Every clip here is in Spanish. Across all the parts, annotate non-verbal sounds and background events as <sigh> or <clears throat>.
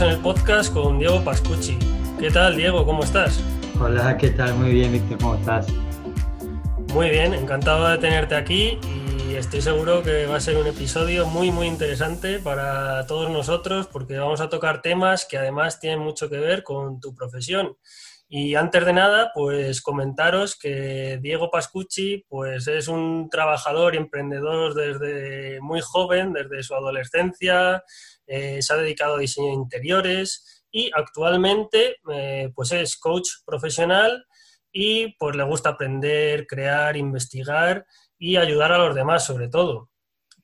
en el podcast con Diego Pascucci. ¿Qué tal, Diego? ¿Cómo estás? Hola, ¿qué tal? Muy bien, Víctor, ¿cómo estás? Muy bien, encantado de tenerte aquí y estoy seguro que va a ser un episodio muy, muy interesante para todos nosotros porque vamos a tocar temas que además tienen mucho que ver con tu profesión. Y antes de nada, pues comentaros que Diego Pascucci pues es un trabajador y emprendedor desde muy joven, desde su adolescencia, eh, se ha dedicado a diseño de interiores y actualmente eh, pues es coach profesional y pues le gusta aprender, crear, investigar y ayudar a los demás sobre todo,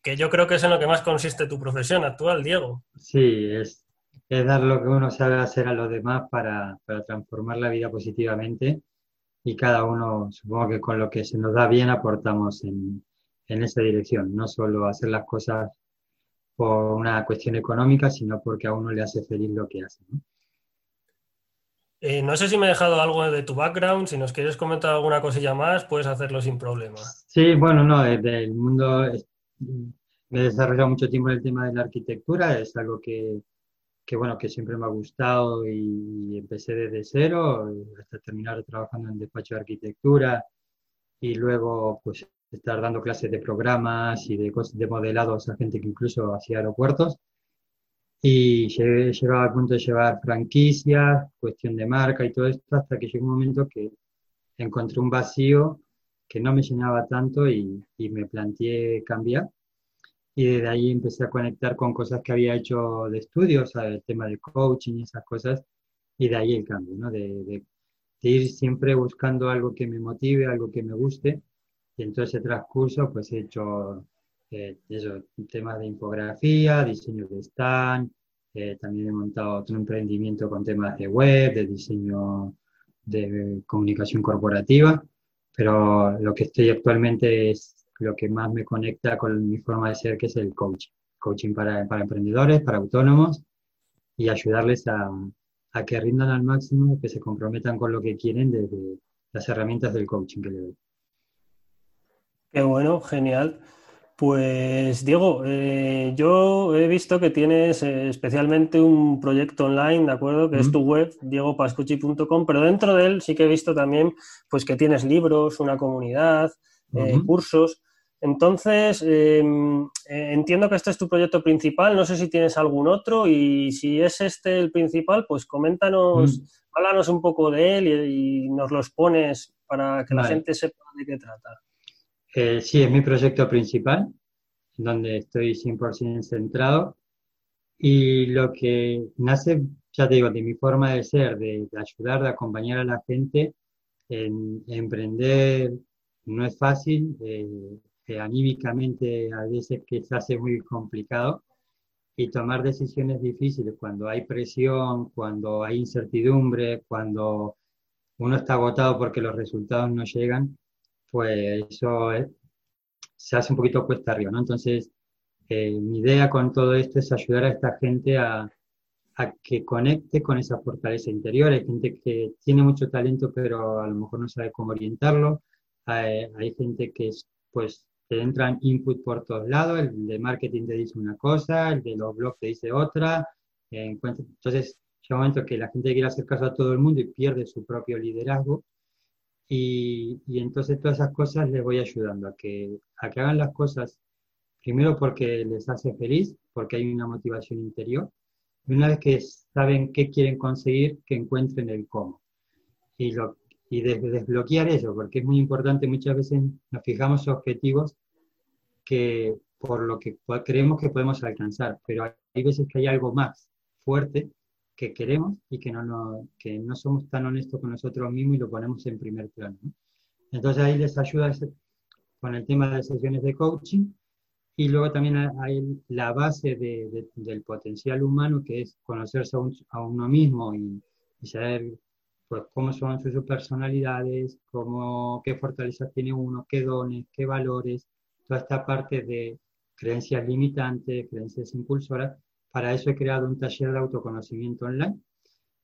que yo creo que es en lo que más consiste tu profesión actual, Diego. Sí, es es dar lo que uno sabe hacer a los demás para, transformar la vida positivamente y cada uno, supongo que con lo que se nos da bien, aportamos en, esa dirección, no solo hacer las cosas por una cuestión económica, sino porque a uno le hace feliz lo que hace. ¿no? Eh, no sé si me he dejado algo de tu background, si nos quieres comentar alguna cosilla más, puedes hacerlo sin problema. Sí, bueno, no, desde el mundo me he desarrollado mucho tiempo en el tema de la arquitectura, es algo que, que bueno, que siempre me ha gustado y empecé desde cero hasta terminar trabajando en despacho de arquitectura y luego pues estar dando clases de programas y de, de modelados a gente que incluso hacía aeropuertos y llegaba al punto de llevar franquicias, cuestión de marca y todo esto hasta que llegó un momento que encontré un vacío que no me llenaba tanto y, y me planteé cambiar y desde ahí empecé a conectar con cosas que había hecho de estudios, el tema de coaching y esas cosas, y de ahí el cambio, ¿no? De, de, ir siempre buscando algo que me motive, algo que me guste, y en todo ese transcurso pues he hecho eh, eso, temas de infografía, diseño de stand, eh, también he montado otro emprendimiento con temas de web, de diseño de comunicación corporativa, pero lo que estoy actualmente es lo que más me conecta con mi forma de ser, que es el coaching. Coaching para, para emprendedores, para autónomos y ayudarles a, a, que rindan al máximo, que se comprometan con lo que quieren desde las herramientas del coaching que le doy. Qué bueno, genial. Pues Diego, eh, yo he visto que tienes eh, especialmente un proyecto online, ¿de acuerdo? Que es tu web, diegopascucci.com, pero dentro de él sí que he visto también pues que tienes libros, una comunidad, eh, cursos. Entonces, em, entiendo que este es tu proyecto principal, no sé si tienes algún otro y si es este el principal, pues coméntanos, mm. háblanos un poco de él y, nos los pones para que la gente sepa de qué trata. Eh, sí, es mi proyecto principal, donde estoy 100% centrado y lo que nace, ya te digo, de mi forma de ser, de, ayudar, de acompañar a la gente en, emprender, no es fácil. Eh, anímicamente a veces que se hace muy complicado y tomar decisiones difíciles cuando hay presión, cuando hay incertidumbre, cuando uno está agotado porque los resultados no llegan, pues eso se hace un poquito cuesta arriba, ¿no? Entonces, eh, mi idea con todo esto es ayudar a esta gente a, a que conecte con esa fortaleza interior. Hay gente que tiene mucho talento, pero a lo mejor no sabe cómo orientarlo. Hay, hay gente que pues te entran input por todos lados, el de marketing te dice una cosa, el de los blogs te dice otra, eh, entonces llega un momento que la gente quiere hacer caso a todo el mundo y pierde su propio liderazgo, y, y entonces todas esas cosas les voy ayudando a que, a que hagan las cosas, primero porque les hace feliz, porque hay una motivación interior, y una vez que saben qué quieren conseguir, que encuentren el cómo. Y lo, y desbloquear eso, porque es muy importante, muchas veces nos fijamos objetivos que por lo que creemos que podemos alcanzar, pero hay veces que hay algo más fuerte que queremos y que no, no, que no somos tan honestos con nosotros mismos y lo ponemos en primer plano. Entonces ahí les ayuda con el tema de sesiones de coaching y luego también hay la base de, del potencial humano que es conocerse a, uno mismo y, y saber pues cómo son sus personalidades, cómo, qué fortalezas tiene uno, qué dones, qué valores, toda esta parte de creencias limitantes, creencias impulsoras. Para eso he creado un taller de autoconocimiento online.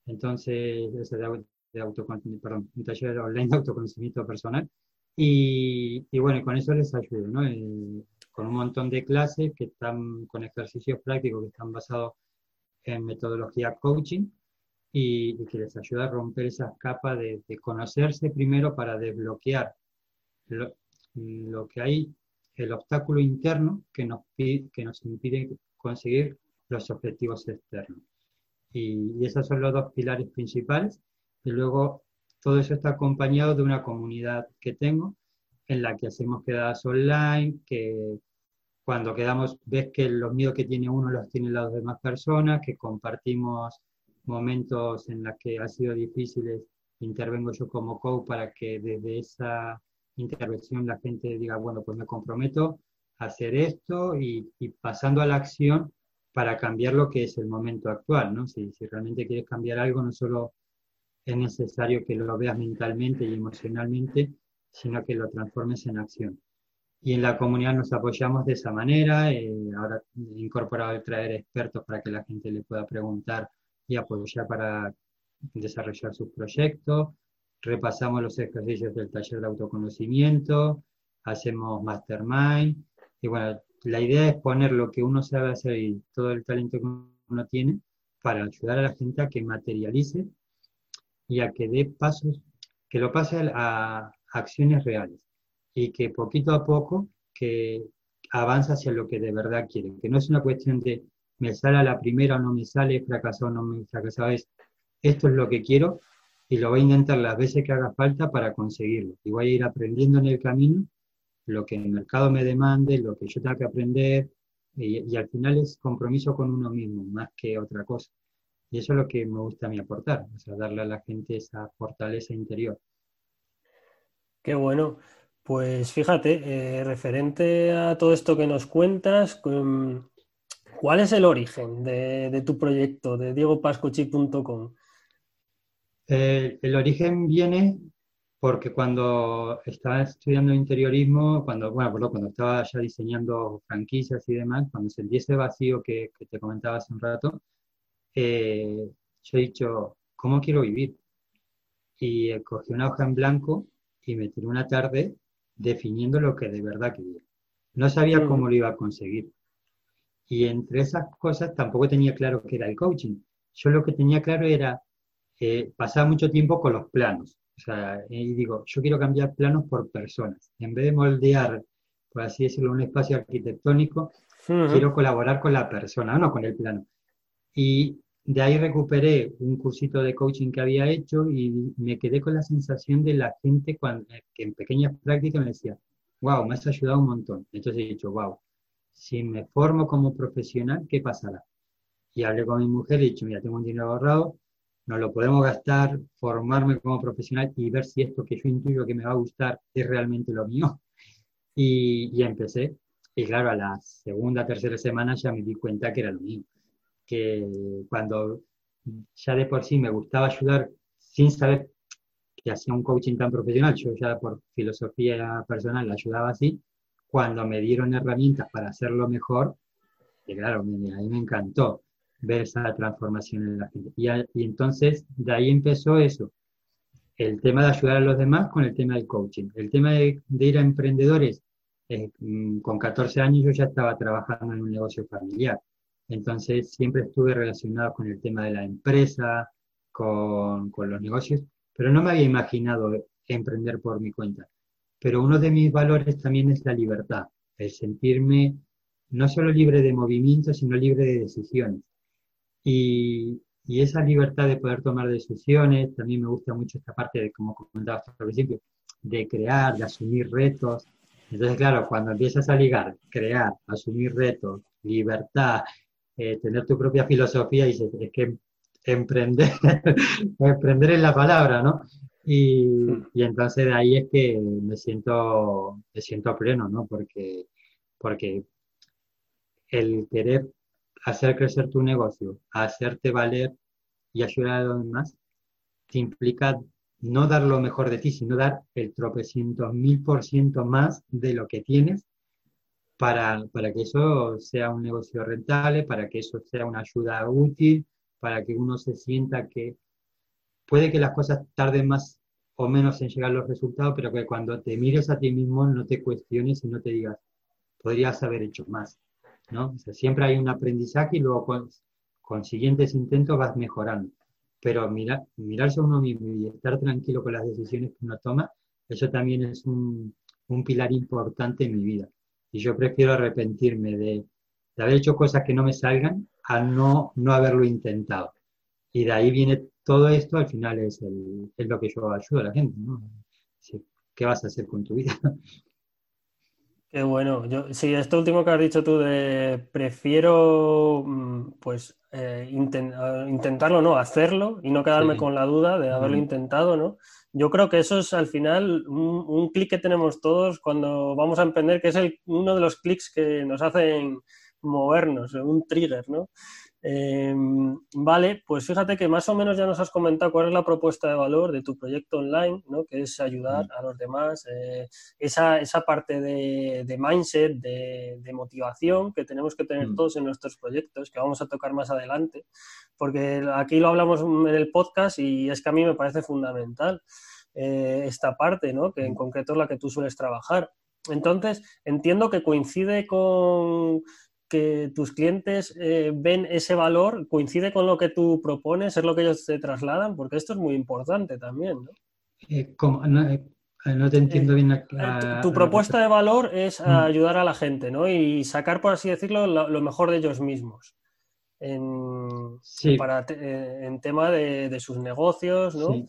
Entonces, de, de perdón, un taller online de autoconocimiento personal. Y, y bueno, con eso les ayudo, ¿no? Eh, con un montón de clases que están con ejercicios prácticos que están basados en metodología coaching y, que les ayuda a romper esas capas de, conocerse primero para desbloquear lo, que hay, el obstáculo interno que nos, que nos impide conseguir los objetivos externos. Y, esos son los dos pilares principales. Y luego todo eso está acompañado de una comunidad que tengo en la que hacemos quedadas online, que cuando quedamos ves que los miedos que tiene uno los tienen las demás personas, que compartimos momentos en los que ha sido difíciles, intervengo yo como coach para que desde esa intervención la gente diga, bueno, pues me comprometo a hacer esto y, pasando a la acción para cambiar lo que es el momento actual, ¿no? Si, si realmente quieres cambiar algo, no solo es necesario que lo veas mentalmente y emocionalmente, sino que lo transformes en acción. Y en la comunidad nos apoyamos de esa manera. Eh, ahora he incorporado el traer expertos para que la gente le pueda preguntar y apoyar para desarrollar sus proyectos. Repasamos los ejercicios del taller de autoconocimiento, hacemos mastermind. Y bueno, la idea es poner lo que uno sabe hacer y todo el talento que uno tiene para ayudar a la gente a que materialice y a que dé pasos, que lo pase a acciones reales y que poquito a poco que avanza hacia lo que de verdad quiere, que no es una cuestión de me sale a la primera o no me sale, fracasado o no me fracasado, es esto es lo que quiero y lo voy a intentar las veces que haga falta para conseguirlo. Y voy a ir aprendiendo en el camino lo que el mercado me demande, lo que yo tenga que aprender, y, al final es compromiso con uno mismo, más que otra cosa. Y eso es lo que me gusta a mí aportar, o sea, darle a la gente esa fortaleza interior. Qué bueno. Pues fíjate, eh, referente a todo esto que nos cuentas, ¿cuál es el origen de, tu proyecto, de diegopascochi.com? El, el origen viene porque cuando estaba estudiando interiorismo, cuando, bueno, cuando estaba ya diseñando franquicias y demás, cuando sentí ese vacío que, te comentaba hace un rato, eh, yo he dicho, ¿cómo quiero vivir? Y cogí una hoja en blanco y me tiré una tarde definiendo lo que de verdad quería. No sabía mm. cómo lo iba a conseguir. Y entre esas cosas tampoco tenía claro qué era el coaching. Yo lo que tenía claro era, eh, pasar mucho tiempo con los planos. Sea, y digo, yo quiero cambiar planos por personas. En vez de moldear, por así decirlo, un espacio arquitectónico, quiero colaborar con la persona, no con el plano. Y de ahí recuperé un cursito de coaching que había hecho y me quedé con la sensación de la gente cuando, eh, que en pequeñas prácticas me decía, wow, me has ayudado un montón. Entonces he dicho, wow, si me formo como profesional, ¿qué pasará? Y hablé con mi mujer y he dicho, mira, tengo un dinero ahorrado, no lo podemos gastar, formarme como profesional y ver si esto que yo intuyo que me va a gustar es realmente lo mío. <laughs> Y, y empecé. Y claro, a la segunda, tercera semana ya me di cuenta que era lo mío que cuando ya de por sí me gustaba ayudar sin saber que hacía un coaching tan profesional, yo ya por filosofía personal ayudaba así, cuando me dieron herramientas para hacerlo mejor, que claro, a mí me encantó ver esa transformación en la gente. Y, y, entonces de ahí empezó eso, el tema de ayudar a los demás con el tema del coaching. El tema de, ir a emprendedores, eh, mm, con 14 años yo ya estaba trabajando en un negocio familiar. Entonces siempre estuve relacionado con el tema de la empresa, con, los negocios, pero no me había imaginado emprender por mi cuenta. Pero uno de mis valores también es la libertad, el sentirme no solo libre de movimiento, sino libre de decisiones. Y, esa libertad de poder tomar decisiones, también me gusta mucho esta parte de, como comentabas al principio, de crear, de asumir retos. Entonces, claro, cuando empiezas a ligar, crear, asumir retos, libertad eh, tener tu propia filosofía y es que emprender, <laughs> emprender es la palabra, ¿no? Y, y, entonces de ahí es que me siento, me siento pleno, ¿no? Porque, porque el querer hacer crecer tu negocio, hacerte valer y ayudar a los demás, te implica no dar lo mejor de ti, sino dar el tropecientos mil por ciento más de lo que tienes para, para, que eso sea un negocio rentable, para que eso sea una ayuda útil, para que uno se sienta que puede que las cosas tarden más o menos en llegar los resultados, pero que cuando te mires a ti mismo no te cuestiones y no te digas, podrías haber hecho más. ¿No? siempre hay un aprendizaje y luego con siguientes intentos vas mejorando. Pero mirar, mirarse a uno mismo y estar tranquilo con las decisiones que uno toma, eso también es un, pilar importante en mi vida. Y yo prefiero arrepentirme de, haber hecho cosas que no me salgan a no, no haberlo intentado. Y de ahí viene todo esto, al final es, es lo que yo ayudo a la gente. ¿Qué vas a hacer con tu vida? Qué bueno. Yo, sí, esto último que has dicho tú de prefiero mm, pues eh, intentarlo, no, hacerlo y no quedarme con la duda de haberlo intentado, ¿no? Yo creo que eso es al final un, un clic que tenemos todos cuando vamos a emprender, que es el, uno de los clics que nos hacen movernos, un trigger, ¿no? Em, vale, pues fíjate que más o menos ya nos has comentado cuál es la propuesta de valor de tu proyecto online, ¿no? que es ayudar a los demás, eh, esa, esa, parte de, mindset, de, motivación que tenemos que tener todos en nuestros proyectos, que vamos a tocar más adelante, porque aquí lo hablamos en el podcast y es que a mí me parece fundamental eh, esta parte, ¿no? que en concreto es la que tú sueles trabajar. Entonces, entiendo que coincide con, que tus clientes eh, ven ese valor, coincide con lo que tú propones, es lo que ellos te trasladan, porque esto es muy importante también, ¿no? Eh, eh, no, te entiendo bien. tu, propuesta de valor es mm. ayudar a la gente, ¿no? Y sacar, por así decirlo, lo, mejor de ellos mismos. En, para, en tema de, de, sus negocios, ¿no? Sí.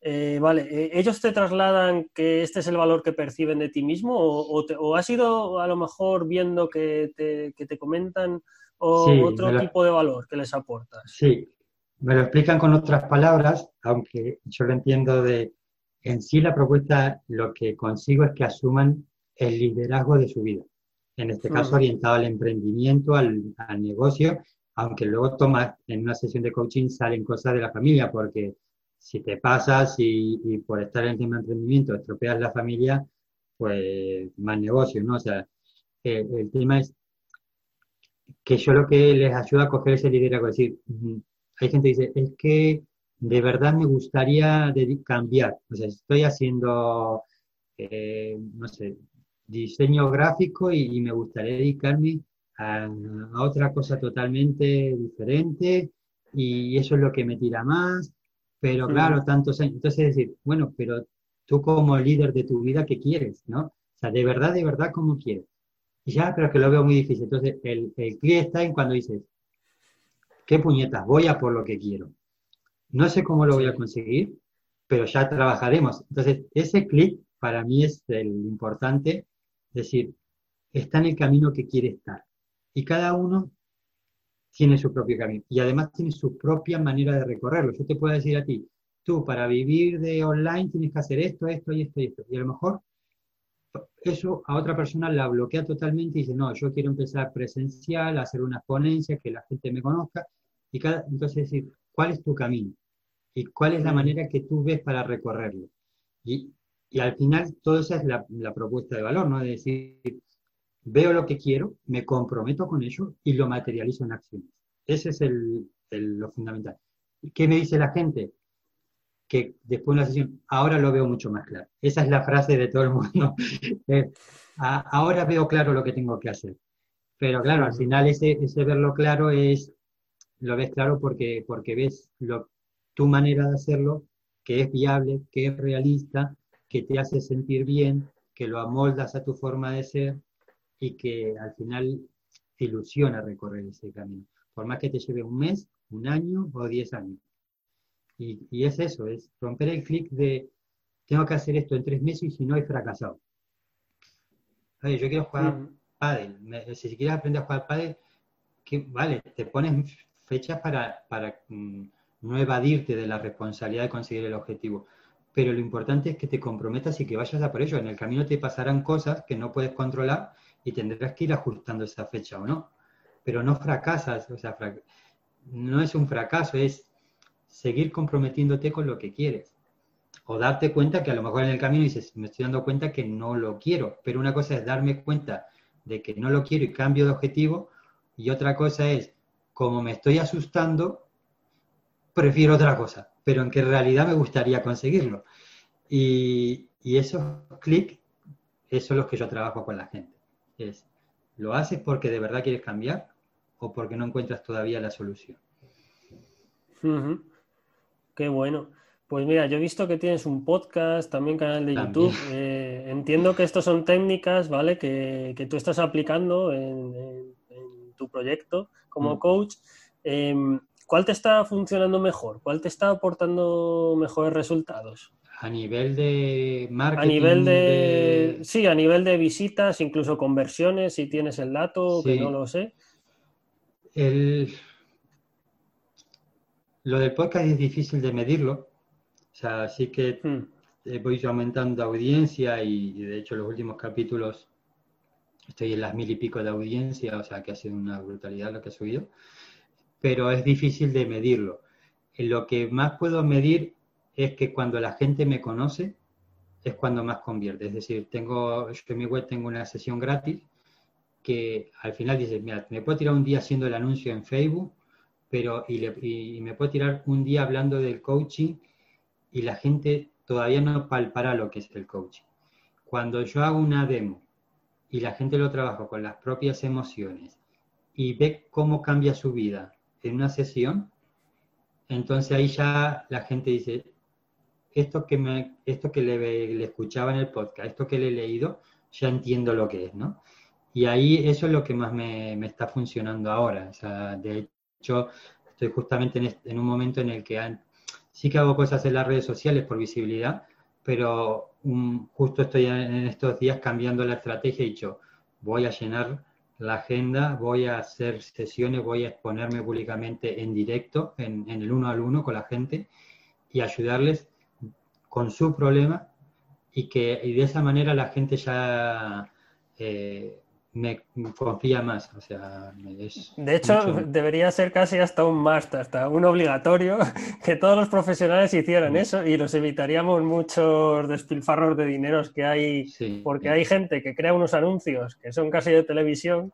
Eh, vale, eh, ¿ellos te trasladan que este es el valor que perciben de ti mismo o, has ido a lo mejor viendo que te, comentan otro tipo de valor que les aportas? Sí, me lo explican con otras palabras, aunque yo lo entiendo de, en sí la propuesta lo que consigo es que asuman el liderazgo de su vida, en este caso orientado al emprendimiento, al, al negocio, aunque luego toma en una sesión de coaching salen cosas de la familia, porque si te pasas y, por estar en el tema de emprendimiento estropeas la familia, pues más negocio, ¿no? O sea, el tema es que yo lo que les ayuda a coger ese liderazgo, es decir, hay gente que dice, es que de verdad me gustaría cambiar, o sea, estoy haciendo, eh, no sé, diseño gráfico y, me gustaría dedicarme a, a, otra cosa totalmente diferente y eso es lo que me tira más pero claro, tantos años. Entonces, es decir, bueno, pero tú como líder de tu vida, ¿qué quieres? ¿No? O sea, de verdad, de verdad, ¿cómo quieres? Y ya, pero que lo veo muy difícil. Entonces, el, el clic está en cuando dices, ¿qué puñetas? Voy a por lo que quiero. No sé cómo lo voy a conseguir, pero ya trabajaremos. Entonces, ese clic para mí es el importante, es decir, está en el camino que quiere estar. Y cada uno tiene su propio camino y además tiene su propia manera de recorrerlo. Yo te puedo decir a ti, tú para vivir de online tienes que hacer esto, esto y esto y esto. Y a lo mejor eso a otra persona la bloquea totalmente y dice, no, yo quiero empezar presencial, hacer una ponencia, que la gente me conozca. Y cada, entonces decir, ¿cuál es tu camino? ¿Y cuál es la manera que tú ves para recorrerlo? Y, y al final, todo esa es la, la propuesta de valor, ¿no? De decir, veo lo que quiero, me comprometo con ello y lo materializo en acciones. Ese es el, lo fundamental. ¿Qué me dice la gente? Que después de la sesión, ahora lo veo mucho más claro. Esa es la frase de todo el mundo. <laughs> Eh, ahora veo claro lo que tengo que hacer. Pero claro, al final ese, ese verlo claro es, lo ves claro porque, porque ves lo, tu manera de hacerlo, que es viable, que es realista, que te hace sentir bien, que lo amoldas a tu forma de ser y que al final te ilusiona recorrer ese camino, por más que te lleve un mes, un año o diez años. Y, y es eso, es romper el clic de tengo que hacer esto en tres meses y si no he fracasado. Oye, yo quiero jugar mm. pádel, si quieres aprender a jugar pádel, que, vale, te pones fechas para, para mm, no evadirte de la responsabilidad de conseguir el objetivo. Pero lo importante es que te comprometas y que vayas a por ello. En el camino te pasarán cosas que no puedes controlar y tendrás que ir ajustando esa fecha o no. Pero no fracasas, o sea, no es un fracaso, es seguir comprometiéndote con lo que quieres. O darte cuenta que a lo mejor en el camino dices, me estoy dando cuenta que no lo quiero, pero una cosa es darme cuenta de que no lo quiero y cambio de objetivo, y otra cosa es, como me estoy asustando, prefiero otra cosa, pero en que en realidad me gustaría conseguirlo. Y, y esos clics, eso es lo que yo trabajo con la gente es, ¿lo haces porque de verdad quieres cambiar o porque no encuentras todavía la solución? Qué bueno. Pues mira, yo he visto que tienes un podcast, también canal de YouTube. Eh, entiendo que estas son técnicas, ¿vale? Que, tú estás aplicando en, tu proyecto como mm. coach. Em, ¿Cuál te está funcionando mejor? ¿Cuál te está aportando mejores resultados? A nivel de marketing. A nivel de, Sí, a nivel de visitas, incluso conversiones, si tienes el dato, que no lo sé. Lo del podcast es difícil de medirlo o sea, sí que hmm. voy aumentando audiencia y, de hecho los últimos capítulos estoy en las mil y pico de audiencia, o sea que ha sido una brutalidad lo que he subido, pero es difícil de medirlo. Lo que más puedo medir es que cuando la gente me conoce es cuando más convierte. Es decir, tengo, yo en mi web tengo una sesión gratis que al final dice, mira, me puedo tirar un día haciendo el anuncio en Facebook, pero y me puedo tirar un día hablando del coaching y la gente todavía no palpará lo que es el coaching. Cuando yo hago una demo y la gente lo trabaja con las propias emociones y ve cómo cambia su vida en una sesión, entonces ahí ya la gente dice, esto que, me, esto que le, escuchaba en el podcast, esto que le he leído, ya entiendo lo que es, ¿no? Y ahí eso es lo que más me, está funcionando ahora. O sea, de hecho, estoy justamente en, en, un momento en el que Sí que hago cosas en las redes sociales por visibilidad, pero justo estoy en estos días cambiando la estrategia y dicho, voy a llenar la agenda, voy a hacer sesiones, voy a exponerme públicamente en directo, en, el uno al uno con la gente y ayudarles con su problema y que y de esa manera la gente ya eh, me confía más. O sea, de hecho, debería ser casi hasta un máster, hasta un obligatorio <laughs> que todos los profesionales hicieran eso y los evitaríamos muchos despilfarros de dineros que hay, porque hay gente que crea unos anuncios que son casi de televisión,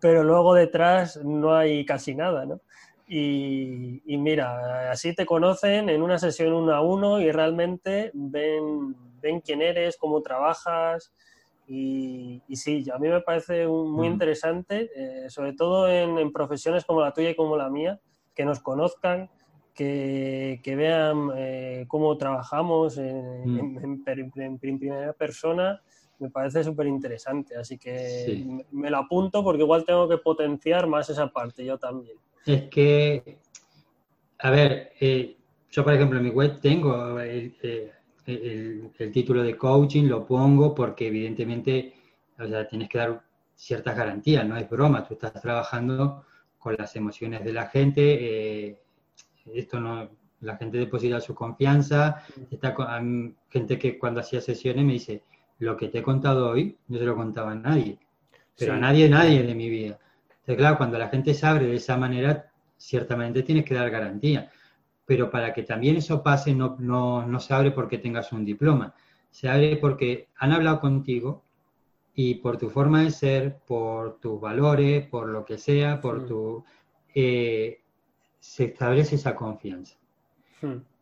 pero luego detrás no hay casi nada, ¿no? Y, y mira, así te conocen en una sesión uno a uno y realmente ven, ven quién eres, cómo trabajas, y, sí, a mí me parece muy mm. interesante, eh, sobre todo en, profesiones como la tuya y como la mía, que nos conozcan, que, vean eh, cómo trabajamos mm. en, primera persona, me parece súper interesante. Así que me, lo apunto porque igual tengo que potenciar más esa parte yo también. Es que, a ver, eh, yo por ejemplo en mi web tengo el, título de coaching lo pongo porque evidentemente o sea, tienes que dar ciertas garantías, no es broma, tú estás trabajando con las emociones de la gente, eh, esto no, la gente deposita su confianza, está con, gente que cuando hacía sesiones me dice, lo que te he contado hoy no se lo contaba a nadie, pero a nadie, nadie de mi vida. Entonces, claro, cuando la gente se abre de esa manera, ciertamente tienes que dar garantía. Pero para que también eso pase no, no, se abre porque tengas un diploma, se abre porque han hablado contigo y por tu forma de ser, por tus valores, por lo que sea, por tu... Eh, se establece esa confianza.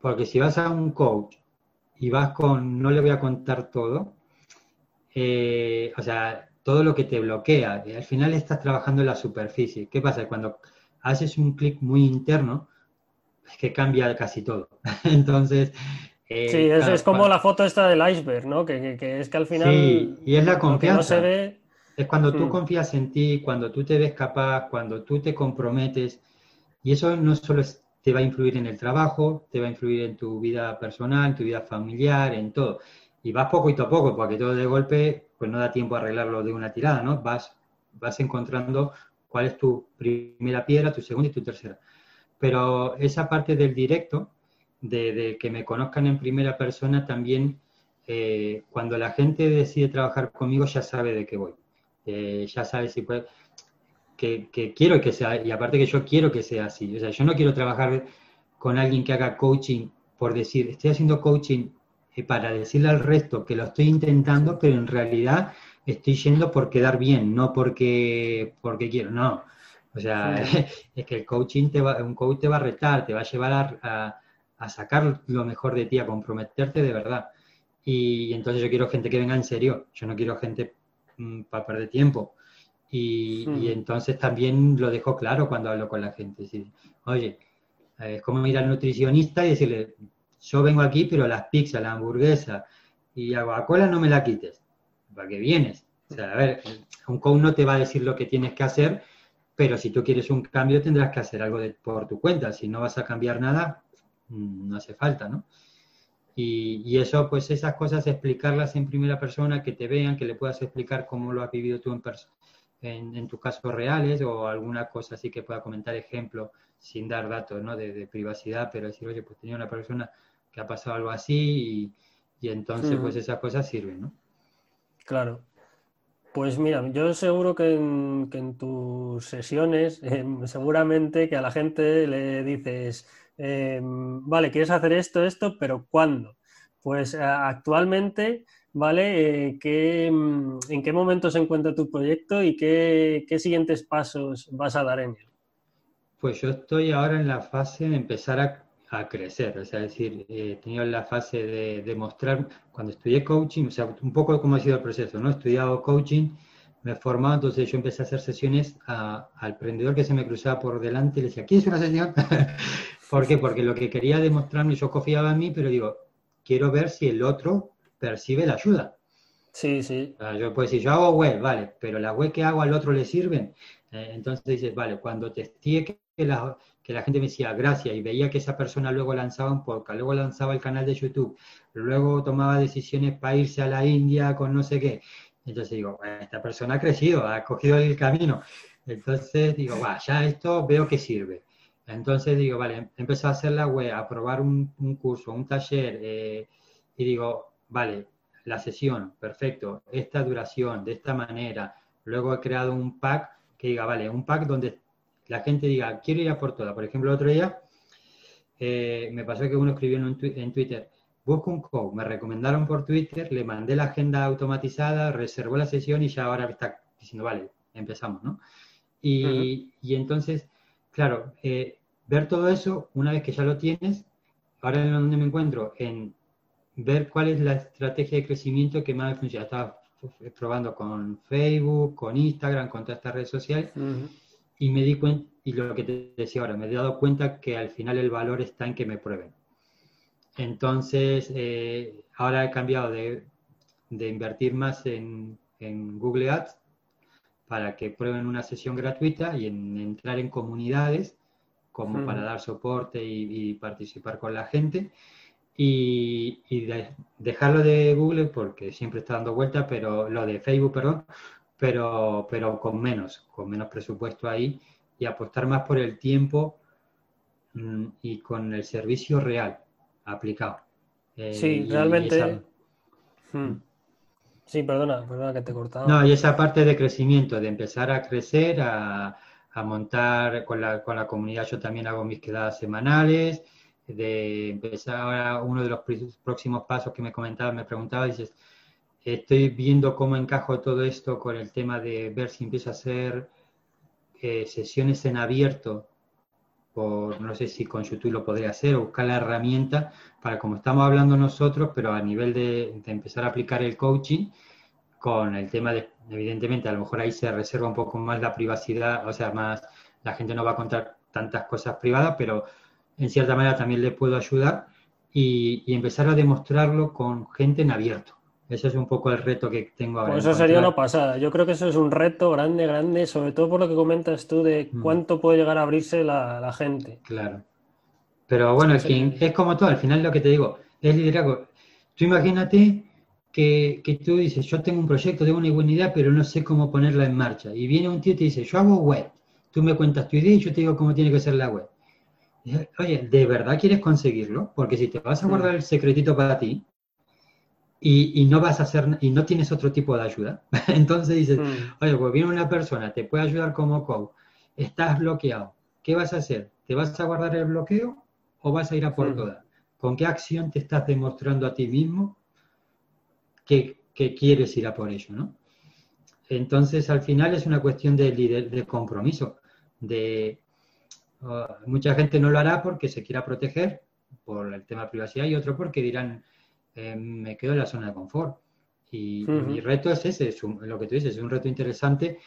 Porque si vas a un coach y vas con, no le voy a contar todo, eh, o sea, todo lo que te bloquea, al final estás trabajando en la superficie. ¿Qué pasa? Cuando haces un clic muy interno, es que cambia casi todo. <laughs> Entonces... Eh, sí, es, como la foto esta del iceberg, ¿no? Que, es que al final... Sí, y es la confianza. Es cuando tú hmm. confías en ti, cuando tú te ves capaz, cuando tú te comprometes. Y eso no solo te va a influir en el trabajo, te va a influir en tu vida personal, en tu vida familiar, en todo. Y vas poquito a poco, porque todo de golpe, pues no da tiempo a arreglarlo de una tirada, ¿no? Vas, vas encontrando cuál es tu primera piedra, tu segunda y tu tercera. Pero esa parte del directo, de, que me conozcan en primera persona, también eh, cuando la gente decide trabajar conmigo ya sabe de qué voy. Eh, ya sabe si puede, que, quiero que sea, y aparte que yo quiero que sea así. O sea, yo no quiero trabajar con alguien que haga coaching por decir, estoy haciendo coaching para decirle al resto que lo estoy intentando, pero en realidad estoy yendo por quedar bien, no porque, porque quiero, no. O sea, <laughs> es que el coaching te va, un coach te va a retar, te va a llevar a, sacar lo mejor de ti, a comprometerte de verdad. Y, entonces yo quiero gente que venga en serio, yo no quiero gente mm, para perder tiempo. Y, entonces también lo dejo claro cuando hablo con la gente. Oye, es como ir al nutricionista y decirle, yo vengo aquí, pero las pizzas, la hamburguesa y la Coca-Cola no me la quites. ¿Para qué vienes? O sea, a ver, un coach no te va a decir lo que tienes que hacer, pero si tú quieres un cambio tendrás que hacer algo por tu cuenta. Si no vas a cambiar nada, mm, no hace falta, ¿no? Y, eso, pues esas cosas, explicarlas en primera persona, que te vean, que le puedas explicar cómo lo has vivido tú en, en, en tus casos reales o alguna cosa así que pueda comentar ejemplo sin dar datos ¿no? de, privacidad, pero decir, oye, pues tenía una persona que ha pasado algo así y, entonces pues esas cosas sirven, ¿no? Claro. Pues mira, yo seguro que en, tus sesiones, em, seguramente que a la gente le dices, em, vale, quieres hacer esto, esto, pero ¿cuándo? Pues actualmente, ¿vale? Eh, em, ¿En qué momento se encuentra tu proyecto y qué, siguientes pasos vas a dar en él? Pues yo estoy ahora en la fase de empezar a, crecer, o sea, es decir, he tenido la fase de, de, mostrar, cuando estudié coaching, o sea, un poco cómo ha sido el proceso, ¿no? He estudiado coaching, me he formado, entonces yo empecé a hacer sesiones al emprendedor que se me cruzaba por delante y le decía, ¿quieres una sesión? <laughs> ¿Por qué? Porque lo que quería demostrarme, yo confiaba en mí, pero digo, quiero ver si el otro percibe la ayuda. Sí, sí. yo puedo decir, yo hago web, vale, pero la web que hago al otro le sirven. Eh, entonces dices, vale, cuando testé que la, que la gente me decía gracias y veía que esa persona luego lanzaba un podcast, luego lanzaba el canal de YouTube, luego tomaba decisiones para irse a la India con no sé qué. Entonces digo, esta persona ha crecido, ha cogido el camino. Entonces digo, va, ya esto veo que sirve. Entonces digo, vale, empezó a hacer la web, a probar un, un curso, un taller, eh, y digo, vale, la sesión, perfecto, esta duración, de esta manera. Luego he creado un pack que diga, vale, un pack donde la gente diga, quiero ir a por toda. Por ejemplo, el otro día eh, me pasó que uno escribió en, en Twitter, busco un coach, me recomendaron por Twitter, le mandé la agenda automatizada, reservó la sesión y ya ahora está diciendo, vale, empezamos, ¿no? Y, y entonces, claro, eh, ver todo eso, una vez que ya lo tienes, ahora en donde me encuentro, en ver cuál es la estrategia de crecimiento que más funciona. Estaba probando con Facebook, con Instagram, con todas estas redes sociales, y me di cuenta, y lo que te decía ahora, me he dado cuenta que al final el valor está en que me prueben. Entonces, eh, ahora he cambiado de, de invertir más en, en, Google Ads para que prueben una sesión gratuita y en entrar en comunidades como para dar soporte y, y, participar con la gente y, dejarlo de Google porque siempre está dando vueltas, pero lo de Facebook, perdón, pero, pero con menos, con menos presupuesto ahí y apostar más por el tiempo mm, y con el servicio real aplicado. Eh, sí, realmente. Hmm. Mm. Sí, perdona, perdona que te he cortado. No, y esa parte de crecimiento, de empezar a crecer, a, a montar con la, con la comunidad, yo también hago mis quedadas semanales, de empezar ahora uno de los próximos pasos que me comentaba, me preguntaba, dices, estoy viendo cómo encajo todo esto con el tema de ver si empiezo a hacer eh, sesiones en abierto, por, no sé si con YouTube lo podría hacer, o buscar la herramienta para como estamos hablando nosotros, pero a nivel de, de empezar a aplicar el coaching, con el tema de, evidentemente, a lo mejor ahí se reserva un poco más la privacidad, o sea, más la gente no va a contar tantas cosas privadas, pero en cierta manera también le puedo ayudar y, empezar a demostrarlo con gente en abierto. Ese es un poco el reto que tengo ahora. Pues eso sería una pasada. Yo creo que eso es un reto grande, grande, sobre todo por lo que comentas tú de mm. cuánto puede llegar a abrirse la, gente. Claro. Pero bueno, es como todo, al final lo que te digo, es liderazgo. Tú imagínate que, que, tú dices, yo tengo un proyecto, tengo una buena idea, pero no sé cómo ponerla en marcha. Y viene un tío y te dice, yo hago web. Tú me cuentas tu idea y yo te digo cómo tiene que ser la web. Oye, ¿de verdad quieres conseguirlo? Porque si te vas a guardar el secretito para ti y, no vas a hacer y no tienes otro tipo de ayuda, <laughs> entonces dices, mm. oye, pues viene una persona, te puede ayudar como coach, estás bloqueado, ¿qué vas a hacer? ¿Te vas a guardar el bloqueo o vas a ir a por mm. todas? ¿Con qué acción te estás demostrando a ti mismo que, quieres ir a por ello, ¿no? Entonces, al final es una cuestión de, de compromiso, de, mucha gente no lo hará porque se quiera proteger por el tema de privacidad y otro porque dirán, eh, me quedo en la zona de confort. Y, mi reto es ese, es lo que tú dices, es un reto interesante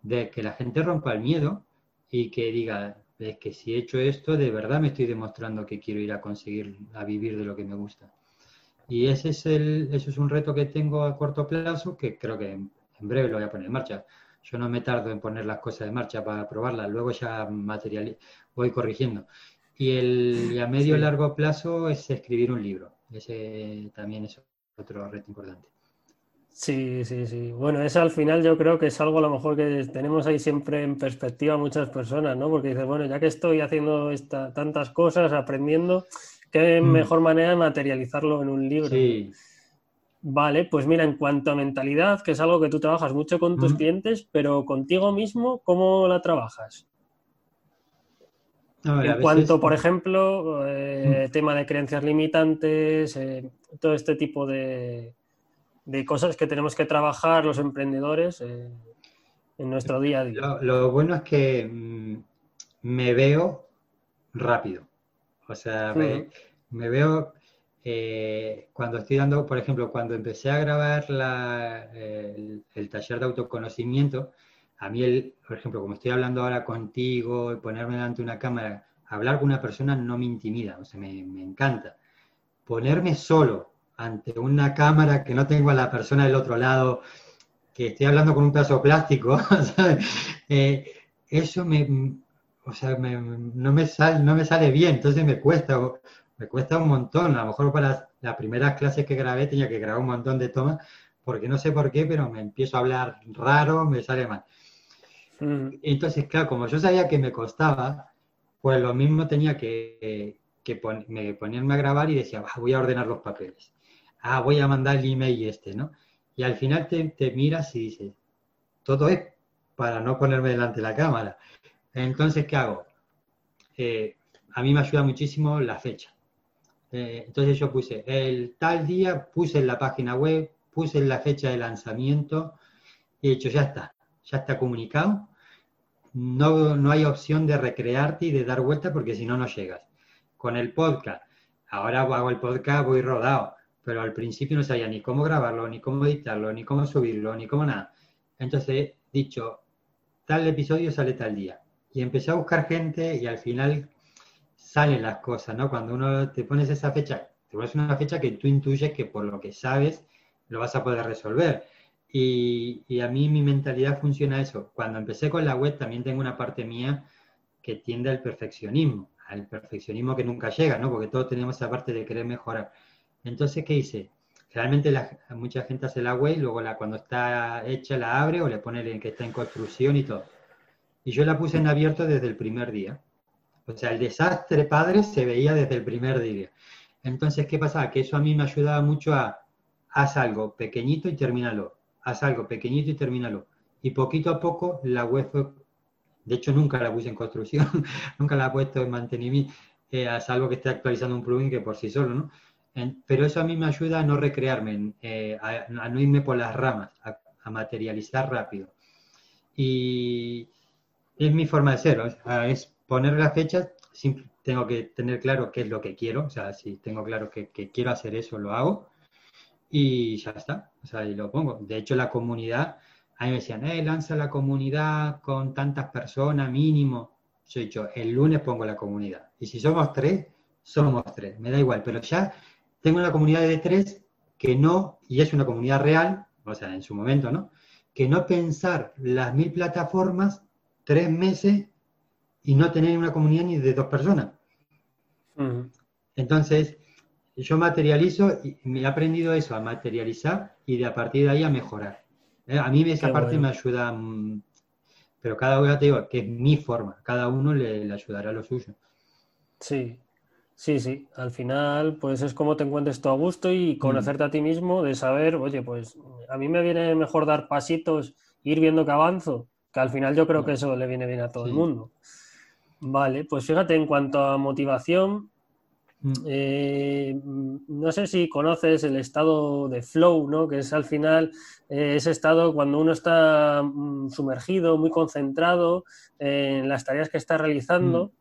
de que la gente rompa el miedo y que diga, es que si he hecho esto, de verdad me estoy demostrando que quiero ir a conseguir, a vivir de lo que me gusta. Y ese es, el, eso es un reto que tengo a corto plazo que creo que en, breve lo voy a poner en marcha. Yo no me tardo en poner las cosas en marcha para probarlas, luego ya material, voy corrigiendo. Y, el, a medio y largo plazo es escribir un libro. Ese también es otro reto importante. Sí, sí, sí. Bueno, eso al final yo creo que es algo a lo mejor que tenemos ahí siempre en perspectiva muchas personas, ¿no? Porque dices, bueno, ya que estoy haciendo esta, tantas cosas, aprendiendo, qué mm. mejor manera de materializarlo en un libro. Sí. Vale, pues mira, en cuanto a mentalidad, que es algo que tú trabajas mucho con tus clientes, pero contigo mismo, ¿cómo la trabajas? En cuanto, por ejemplo, eh, tema de creencias limitantes, eh, todo este tipo de, de cosas que tenemos que trabajar los emprendedores eh, en nuestro día a día. Lo, bueno es que mm, me veo rápido. O sea, me, veo cuando estoy dando, por ejemplo, cuando empecé a grabar el, taller de autoconocimiento, a mí, el, por ejemplo, como estoy hablando ahora contigo ponerme delante de una cámara, hablar con una persona no me intimida, o sea, me, me encanta. Ponerme solo ante una cámara que no tengo a la persona del otro lado, que estoy hablando con un pedazo plástico, <laughs> eh, eso me, o sea, no, me sale, no me sale bien, entonces me cuesta, me cuesta un montón. A lo mejor para las primeras clases que grabé tenía que grabar un montón de tomas, porque no sé por qué, pero me empiezo a hablar raro, me sale mal. Entonces, claro, como yo sabía que me costaba, pues lo mismo tenía que, que me ponerme a grabar y decía, voy a ordenar los papeles ah, voy a mandar el email este, ¿no? Y al final te, miras y dices, todo es para no ponerme delante de la cámara. Entonces, ¿qué hago? Eh, a mí me ayuda muchísimo la fecha. Eh, entonces yo puse el tal día, puse en la página web, puse en la fecha de lanzamiento y he dicho, ya está, ya está comunicado. No, no hay opción de recrearte y de dar vuelta porque si no, no llegas. Con el podcast, ahora hago el podcast, voy rodado pero al principio no sabía ni cómo grabarlo, ni cómo editarlo, ni cómo subirlo, ni cómo nada. Entonces dicho, tal episodio sale tal día. Y empecé a buscar gente y al final salen las cosas, ¿no? Cuando uno te pones esa fecha, te pones una fecha que tú intuyes que por lo que sabes lo vas a poder resolver. Y, a mí mi mentalidad funciona eso. Cuando empecé con la web también tengo una parte mía que tiende al perfeccionismo, al perfeccionismo que nunca llega, ¿no? Porque todos tenemos esa parte de querer mejorar. Entonces, ¿qué hice? Realmente mucha gente hace la web y luego la, cuando está hecha la abre o le pone el que está en construcción y todo. Y yo la puse en abierto desde el primer día. O sea, el desastre padre se veía desde el primer día. Entonces, ¿qué pasaba? Que eso a mí me ayudaba mucho a haz algo pequeñito y termínalo. Haz algo pequeñito y termínalo. Y poquito a poco la web fue, de hecho nunca la puse en construcción, <laughs> nunca la he puesto en mantenimiento, eh, a que esté actualizando un plugin que por sí solo, ¿no? pero eso a mí me ayuda a no recrearme, eh, a, no irme por las ramas, a, materializar rápido. Y es mi forma de ser, es poner la fecha, tengo que tener claro qué es lo que quiero, o sea, si tengo claro que, quiero hacer eso, lo hago y ya está, o sea, y lo pongo. De hecho, la comunidad, a mí me decían, eh, lanza la comunidad con tantas personas mínimo. Yo he dicho, el lunes pongo la comunidad. Y si somos tres, somos tres, me da igual, pero ya tengo una comunidad de tres que no, y es una comunidad real, o sea, en su momento, ¿no? Que no pensar las mil plataformas tres meses y no tener una comunidad ni de dos personas. Entonces, yo materializo y me he aprendido eso, a materializar y de a partir de ahí a mejorar. Eh, a mí esa parte me ayuda, mm, pero cada uno te digo que es mi forma, cada uno le, le ayudará a lo suyo. Sí, Sí, sí, al final pues es como te encuentres tú a gusto y conocerte a ti mismo, de saber, oye, pues a mí me viene mejor dar pasitos, ir viendo que avanzo, que al final yo creo que eso le viene bien a todo el mundo. Vale, pues fíjate, en cuanto a motivación. Eh, no sé si conoces el estado de flow, ¿no? Que es al final eh, ese estado cuando uno está mm, sumergido, muy concentrado en las tareas que está realizando.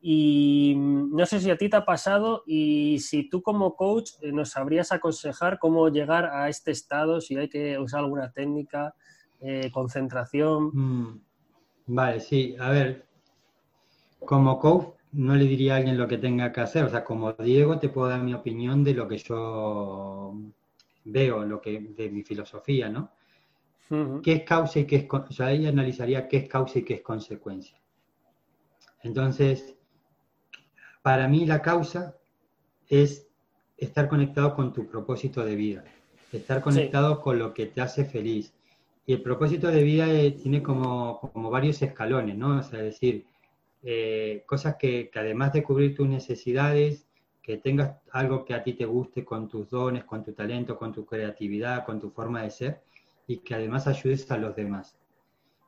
Y mm, no sé si a ti te ha pasado y si tú como coach eh, nos sabrías aconsejar cómo llegar a este estado, si hay que usar alguna técnica, eh, concentración. Mm, vale, sí, a ver, como coach no le diría a alguien lo que tenga que hacer. O sea, como Diego te puedo dar mi opinión de lo que yo veo, lo que de mi filosofía, ¿no? ¿Qué es causa y qué es... O sea, ella analizaría qué es causa y qué es consecuencia. Entonces, para mí la causa es estar conectado con tu propósito de vida, estar conectado con lo que te hace feliz. Y el propósito de vida eh, tiene como, como, varios escalones, ¿no? O sea, es decir, eh, cosas que, además de cubrir tus necesidades, que tengas algo que a ti te guste con tus dones, con tu talento, con tu creatividad, con tu forma de ser, y que además ayudes a los demás.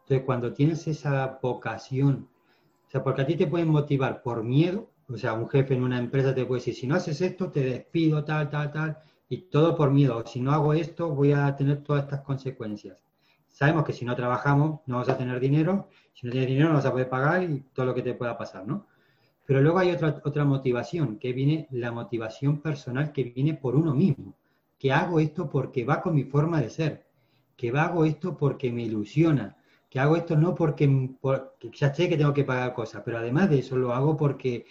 Entonces, cuando tienes esa vocación, o sea, porque a ti te pueden motivar por miedo, o sea, un jefe en una empresa te puede decir, si no haces esto, te despido, tal, tal, tal, y todo por miedo. Si no hago esto, voy a tener todas estas consecuencias. Sabemos que si no trabajamos, no vas a tener dinero, si no tienes dinero, no vas a poder pagar y todo lo que te pueda pasar, ¿no? Pero luego hay otra, otra motivación, que viene la motivación personal que viene por uno mismo, que hago esto porque va con mi forma de ser, que hago esto porque me ilusiona, que hago esto no porque, porque ya sé que tengo que pagar cosas, pero además de eso lo hago porque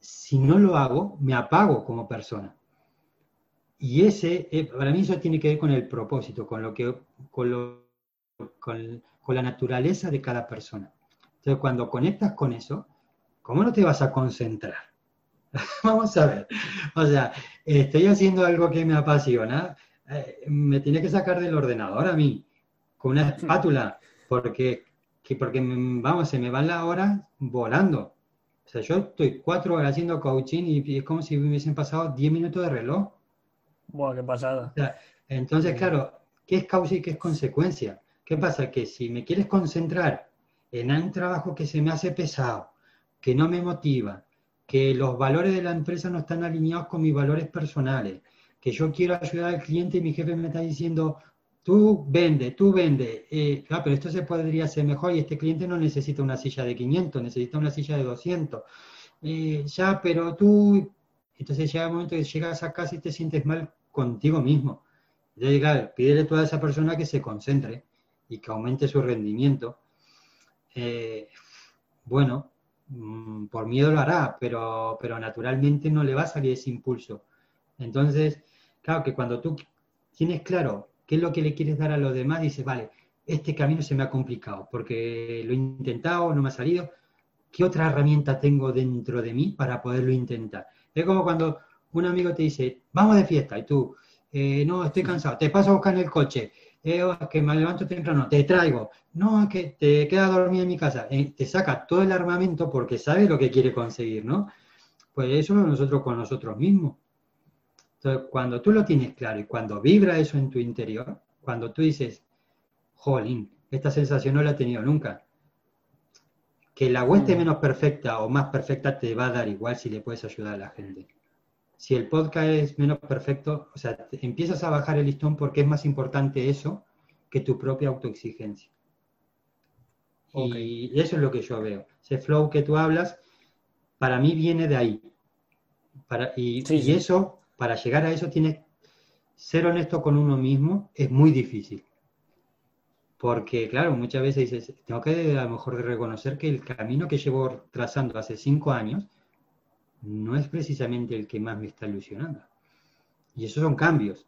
si no lo hago, me apago como persona. Y ese, eh, para mí eso tiene que ver con el propósito, con, lo que, con, lo, con, la naturaleza de cada persona. Entonces, cuando conectas con eso, ¿cómo no te vas a concentrar? <laughs> Vamos a ver. O sea, estoy haciendo algo que me apasiona, eh, me tiene que sacar del ordenador a mí, con una espátula, porque, que porque vamos, se me van las horas volando. O sea, yo estoy cuatro horas haciendo coaching y es como si me hubiesen pasado diez minutos de reloj. Buah, qué pasada. entonces, claro, ¿qué es causa y qué es consecuencia? ¿Qué pasa? Que si me quieres concentrar en un trabajo que se me hace pesado, que no me motiva, que los valores de la empresa no están alineados con mis valores personales, que yo quiero ayudar al cliente y mi jefe me está diciendo, tú vende, tú vende. Eh, claro, pero esto se podría hacer mejor y este cliente no necesita una silla de 500, necesita una silla de 200. Eh, ya, pero tú, entonces llega el momento que llegas a casa y te sientes mal contigo mismo. Entonces, claro, pídele a esa persona que se concentre y que aumente su rendimiento. Eh, bueno, mm, por miedo lo hará, pero, pero naturalmente no le va a salir ese impulso. Entonces, claro que cuando tú tienes claro qué es lo que le quieres dar a los demás, dices, vale, este camino se me ha complicado porque lo he intentado, no me ha salido. ¿Qué otra herramienta tengo dentro de mí para poderlo intentar? Es como cuando un amigo te dice, vamos de fiesta, y tú, eh, no, estoy cansado, te paso a buscar en el coche, eh, oh, que me levanto temprano, te traigo, no, es que te quedas dormido en mi casa, eh, te saca todo el armamento porque sabe lo que quiere conseguir, ¿no? Pues eso nosotros con nosotros mismos. Entonces, cuando tú lo tienes claro y cuando vibra eso en tu interior, cuando tú dices, jolín, esta sensación no la he tenido nunca, que la hueste mm. menos perfecta o más perfecta te va a dar igual si le puedes ayudar a la gente. Si el podcast es menos perfecto, o sea, empiezas a bajar el listón porque es más importante eso que tu propia autoexigencia. Y eso es lo que yo veo. Ese flow que tú hablas, para mí viene de ahí. Para, y, y eso para llegar a eso tienes ser honesto con uno mismo es muy difícil. Porque, claro, muchas veces tengo que a lo mejor reconocer que el camino que llevo trazando hace cinco años no es precisamente el que más me está ilusionando. Y esos son cambios.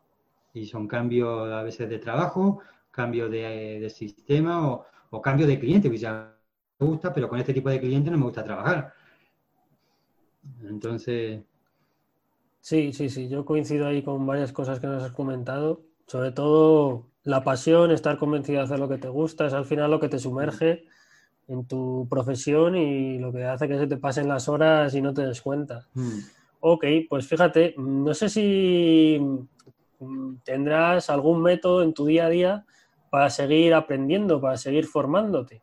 Y son cambios a veces de trabajo, cambio de, sistema o, o, cambio de cliente. Pues ya me gusta, pero con este tipo de cliente no me gusta trabajar. Entonces, Sí, sí, sí, yo coincido ahí con varias cosas que nos has comentado, sobre todo la pasión, estar convencido de hacer lo que te gusta, es al final lo que te sumerge en tu profesión y lo que hace que se te pasen las horas y no te des cuenta. Mm. Ok, pues fíjate, no sé si tendrás algún método en tu día a día para seguir aprendiendo, para seguir formándote,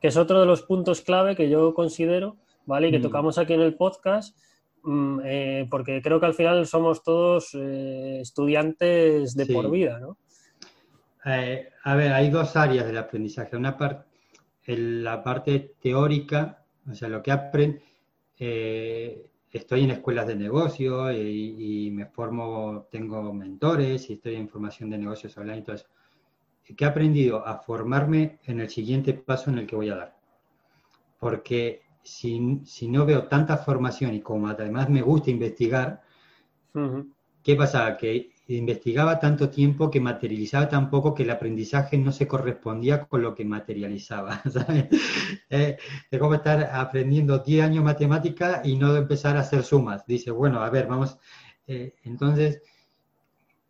que es otro de los puntos clave que yo considero, ¿vale? Y que mm. tocamos aquí en el podcast Mm, eh, porque creo que al final somos todos eh, estudiantes de por vida, ¿no? Eh, a ver, hay dos áreas del aprendizaje. Una parte, la parte teórica, o sea, lo que aprendo, estoy en escuelas de negocio y, me formo, tengo mentores y estoy en formación de negocios online y todo eso. ¿Qué he aprendido? A formarme en el siguiente paso en el que voy a dar. Porque si, si, no veo tanta formación y como además me gusta investigar, ¿qué pasa? Que investigaba tanto tiempo que materializaba tan poco que el aprendizaje no se correspondía con lo que materializaba. <laughs> Eh, es como estar aprendiendo 10 años matemática y no empezar a hacer sumas. Dice, bueno, a ver, vamos. Eh, entonces,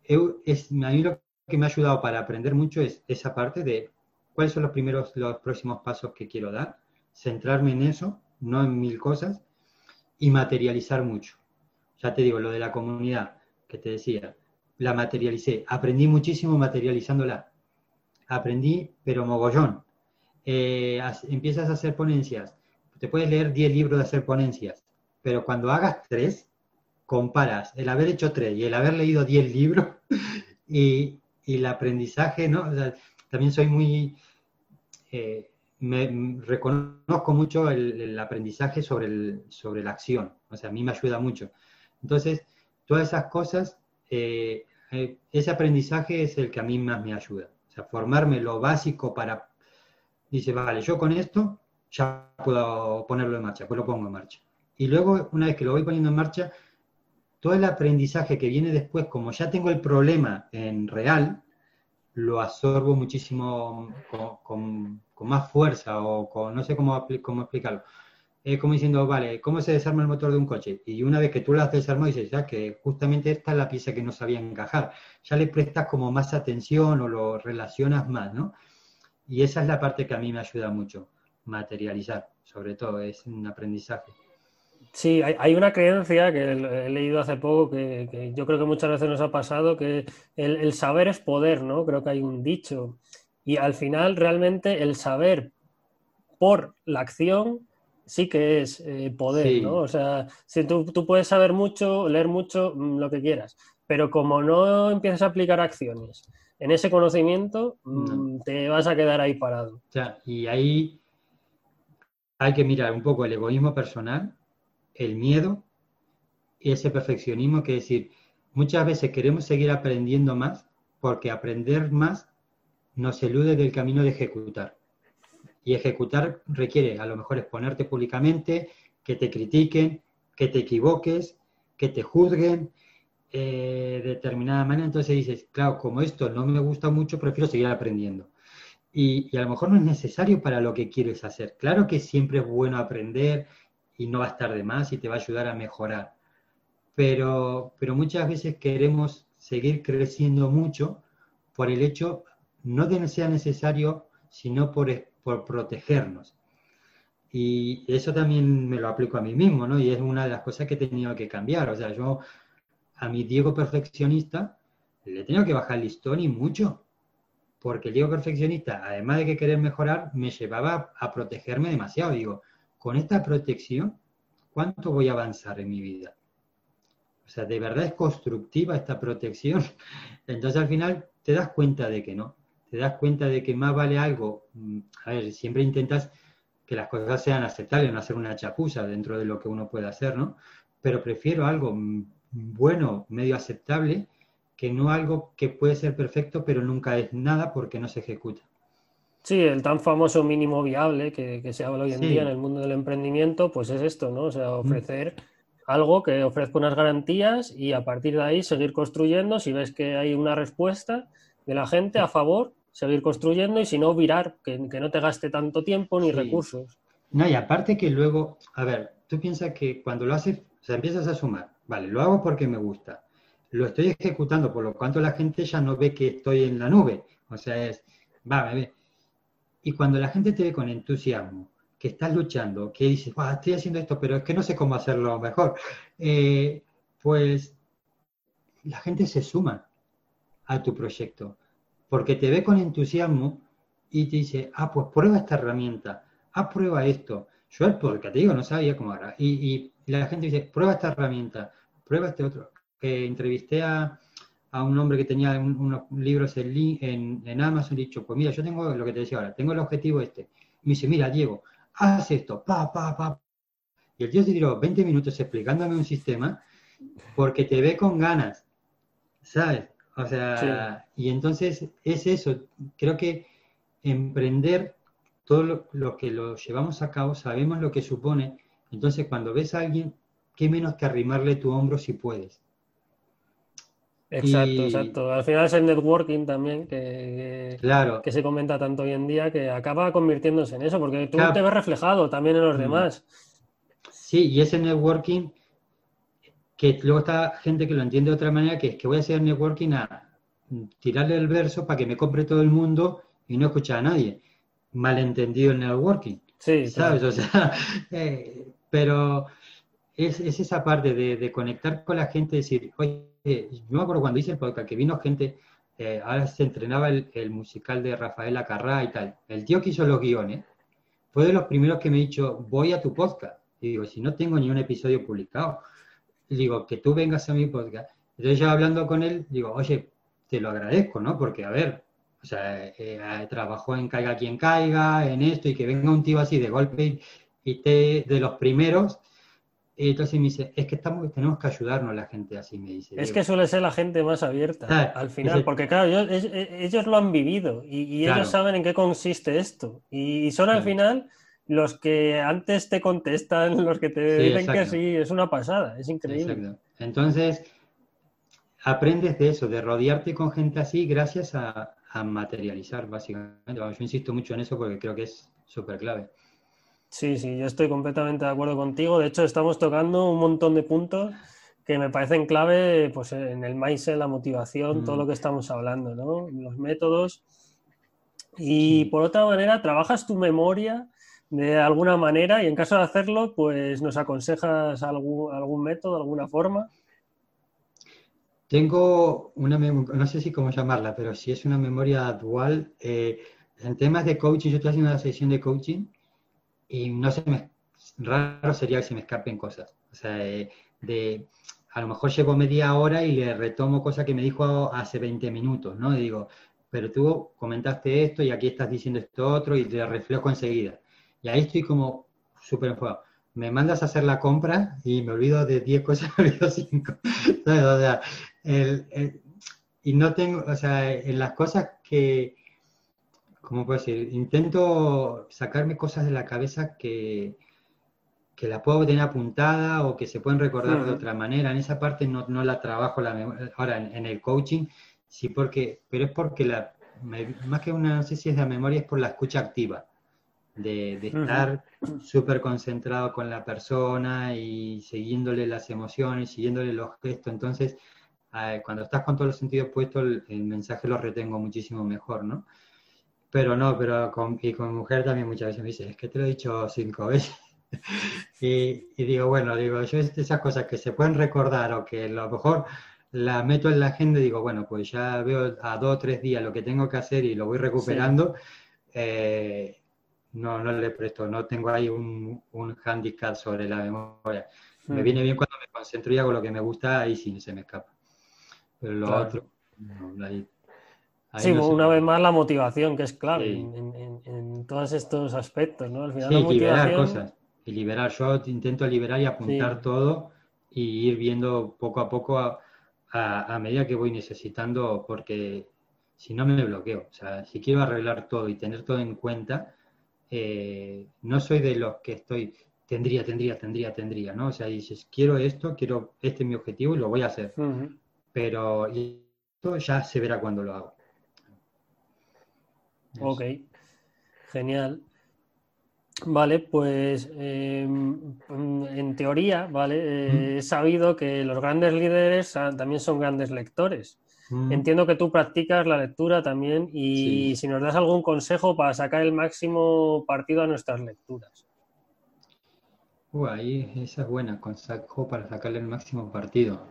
es, a mí lo que me ha ayudado para aprender mucho es esa parte de cuáles son los primeros, los próximos pasos que quiero dar, centrarme en eso, no en mil cosas, y materializar mucho. Ya te digo, lo de la comunidad que te decía, la materialicé. Aprendí muchísimo materializándola. Aprendí, pero mogollón. Eh, empiezas a hacer ponencias. Te puedes leer 10 libros de hacer ponencias, pero cuando hagas 3, comparas el haber hecho 3 y el haber leído 10 libros <laughs> y, el aprendizaje, ¿no? también soy muy... Eh, me reconozco mucho el, aprendizaje sobre, el, sobre la acción, o sea, a mí me ayuda mucho. Entonces, todas esas cosas eh, eh, ese aprendizaje es el que a mí más me ayuda. O sea, formarme lo básico para, dice, vale, yo con esto ya puedo ponerlo en marcha, pues lo pongo en marcha. Y luego, una vez que lo voy poniendo en marcha, todo el aprendizaje que viene después, como ya tengo el problema en real, lo absorbo muchísimo con, más fuerza o con, no sé cómo, cómo explicarlo es como diciendo, vale, ¿cómo se desarma el motor de un coche? Y una vez que tú lo has desarmado, dices, ya que justamente esta es la pieza que no sabía encajar. Ya le prestas como más atención o lo relacionas más, ¿no? Y esa es la parte que a mí me ayuda mucho, materializar, sobre todo, es un aprendizaje. Sí, hay, una creencia que he leído hace poco que, yo creo que muchas veces nos ha pasado, que el saber es poder, ¿no? Creo que hay un dicho. Y al final, realmente, el saber por la acción sí que es eh, poder, ¿no? O sea, si tú, puedes saber mucho, leer mucho, mm, lo que quieras, pero como no empiezas a aplicar acciones en ese conocimiento, mm, te vas a quedar ahí parado. Ya, y ahí hay que mirar un poco el egoísmo personal, el miedo y ese perfeccionismo, que es decir, muchas veces queremos seguir aprendiendo más porque aprender más nos elude del camino de ejecutar. Y ejecutar requiere a lo mejor exponerte públicamente, que te critiquen, que te equivoques, que te juzguen eh, de determinada manera. Entonces dices, claro, como esto no me gusta mucho, prefiero seguir aprendiendo. Y, a lo mejor no es necesario para lo que quieres hacer. Claro que siempre es bueno aprender y no va a estar de más y te va a ayudar a mejorar. Pero, pero muchas veces queremos seguir creciendo mucho por el hecho, no de que sea necesario, sino por por protegernos. Y eso también me lo aplico a mí mismo, ¿no? Y es una de las cosas que he tenido que cambiar. O sea, yo a mi Diego perfeccionista le he tenido que bajar el listón y mucho. Porque el Diego perfeccionista, además de que querer mejorar, me llevaba a protegerme demasiado. Digo, con esta protección, ¿cuánto voy a avanzar en mi vida? O sea, ¿de verdad es constructiva esta protección? <laughs> Entonces al final te das cuenta de que no te das cuenta de que más vale algo, mm, a ver, siempre intentas que las cosas sean aceptables, no hacer una chapuza dentro de lo que uno puede hacer, ¿no? Pero prefiero algo mm, bueno, medio aceptable, que no algo que puede ser perfecto, pero nunca es nada porque no se ejecuta. Sí, el tan famoso mínimo viable que, se habla hoy en día en el mundo del emprendimiento, pues es esto, ¿no? O sea, mm. ofrecer algo que ofrezca unas garantías y a partir de ahí seguir construyendo. Si ves que hay una respuesta de la gente a favor, seguir construyendo y si no, virar, que, no te gaste tanto tiempo ni recursos. No, y aparte que luego, a ver, tú piensas que cuando lo haces, o sea, empiezas a sumar, vale, lo hago porque me gusta, lo estoy ejecutando, por lo cuanto la gente ya no ve que estoy en la nube, o sea, es, va, ve. Y cuando la gente te ve con entusiasmo, que estás luchando, que dices, estoy haciendo esto, pero es que no sé cómo hacerlo mejor, eh, pues la gente se suma a tu proyecto porque te ve con entusiasmo y te dice, ah, pues prueba esta herramienta, ah, prueba esto. Yo, porque te digo, no sabía cómo era. Y, la gente dice, prueba esta herramienta, prueba este otro. Que entrevisté a, un hombre que tenía unos libros en, en, Amazon y dicho, pues mira, yo tengo lo que te decía ahora, tengo el objetivo este. Y me dice, mira, Diego, haz esto, pa, pa, pa. Y el tío se tiró 20 minutos explicándome un sistema porque te ve con ganas, ¿sabes? O sea, y entonces es eso, creo que emprender todo lo, que lo llevamos a cabo sabemos lo que supone. Entonces, cuando ves a alguien, qué menos que arrimarle tu hombro si puedes. Exacto, exacto. Al final es el networking también que, que se comenta tanto hoy en día que acaba convirtiéndose en eso, porque tú te ves reflejado también en los mm. demás. Sí, y ese networking, que luego está gente que lo entiende de otra manera, que es que voy a hacer networking a tirarle el verso para que me compre todo el mundo y no escuchar a nadie. Malentendido el networking. Sí, ¿sabes? O sea, <laughs> eh, pero es, esa parte de, conectar con la gente, decir, oye, yo me acuerdo cuando hice el podcast que vino gente, eh, ahora se entrenaba el, musical de Rafael Acarrá y tal. El tío que hizo los guiones fue de los primeros que me ha dicho, voy a tu podcast. Y digo, si no tengo ni un episodio publicado, digo, que tú vengas a mi podcast. Entonces yo hablando con él, digo, oye, te lo agradezco, ¿no? Porque, a ver, o sea, eh, trabajó en Caiga quien caiga, en esto, y que venga un tío así de golpe y te, de los primeros, y entonces me dice, es que estamos, tenemos que ayudarnos la gente así, me dice. Es que suele ser la gente más abierta al final, porque claro, ellos, lo han vivido y, ellos saben en qué consiste esto. Y, son al final los que antes te contestan, <laughs> los que te dicen que sí, es una pasada, es increíble. Entonces, aprendes de eso, de rodearte con gente así gracias a, a materializar, básicamente. yo insisto mucho en eso porque creo que es súper clave. Sí, sí, yo estoy completamente de acuerdo contigo. De hecho, estamos tocando un montón de puntos que me parecen clave pues, en el mindset, la motivación, todo mm. lo que estamos hablando, ¿no? Los métodos. Y por otra manera, trabajas tu memoria de alguna manera y en caso de hacerlo, pues nos aconsejas algún, algún método, alguna forma. Tengo una, no sé si cómo llamarla, pero si es una memoria dual. Eh, en temas de coaching, yo estoy haciendo una sesión de coaching y no se me, raro sería que se me escapen cosas. O sea, eh, de, a lo mejor llevo media hora y le retomo cosas que me dijo hace 20 minutos, ¿no? digo, pero tú comentaste esto y aquí estás diciendo esto otro y te reflejo enseguida. Y ahí estoy como súper enfocado. Me mandas a hacer la compra y me olvido de 10 cosas, <laughs> me olvido 5. o sea, y no tengo, o sea, en las cosas que, ¿cómo puedo decir? Intento sacarme cosas de la cabeza que, que la puedo tener apuntada o que se pueden recordar de otra manera. En esa parte no, no la trabajo la ahora en, el coaching, sí porque, pero es porque la, más que una, no sé si es de memoria, es por la escucha activa, de, de estar súper concentrado con la persona y siguiéndole las emociones, siguiéndole los gestos. Entonces, cuando estás con todos los sentidos puestos, el, el mensaje lo retengo muchísimo mejor, ¿no? Pero no, pero con, y con mujer también muchas veces me dice, es que te lo he dicho cinco veces. <laughs> y, digo, bueno, digo, yo esas cosas que se pueden recordar o que a lo mejor la meto en la agenda y digo, bueno, pues ya veo a dos o tres días lo que tengo que hacer y lo voy recuperando. Eh, no, no le presto, no tengo ahí un, un handicap sobre la memoria. Me hmm. viene bien cuando me concentro y hago lo que me gusta, ahí sí se me escapa. Pero lo otro, no, ahí sí, una vez más la motivación, que es clave en, todos estos aspectos, ¿no? Al final sí, liberar cosas. Y liberar, yo intento liberar y apuntar todo y ir viendo poco a poco a, medida que voy necesitando, porque si no me bloqueo. O sea, si quiero arreglar todo y tener todo en cuenta, eh, no soy de los que estoy, tendría, tendría, tendría, tendría, ¿no? O sea, dices, quiero esto, quiero, este es mi objetivo y lo voy a hacer. Pero esto ya se verá cuando lo hago. Ok, genial. Vale, pues em, en teoría, ¿vale? Eh, he sabido que los grandes líderes también son grandes lectores. Entiendo que tú practicas la lectura también y si nos das algún consejo para sacar el máximo partido a nuestras lecturas. Uh, ahí esa es buena, consejo para sacarle el máximo partido.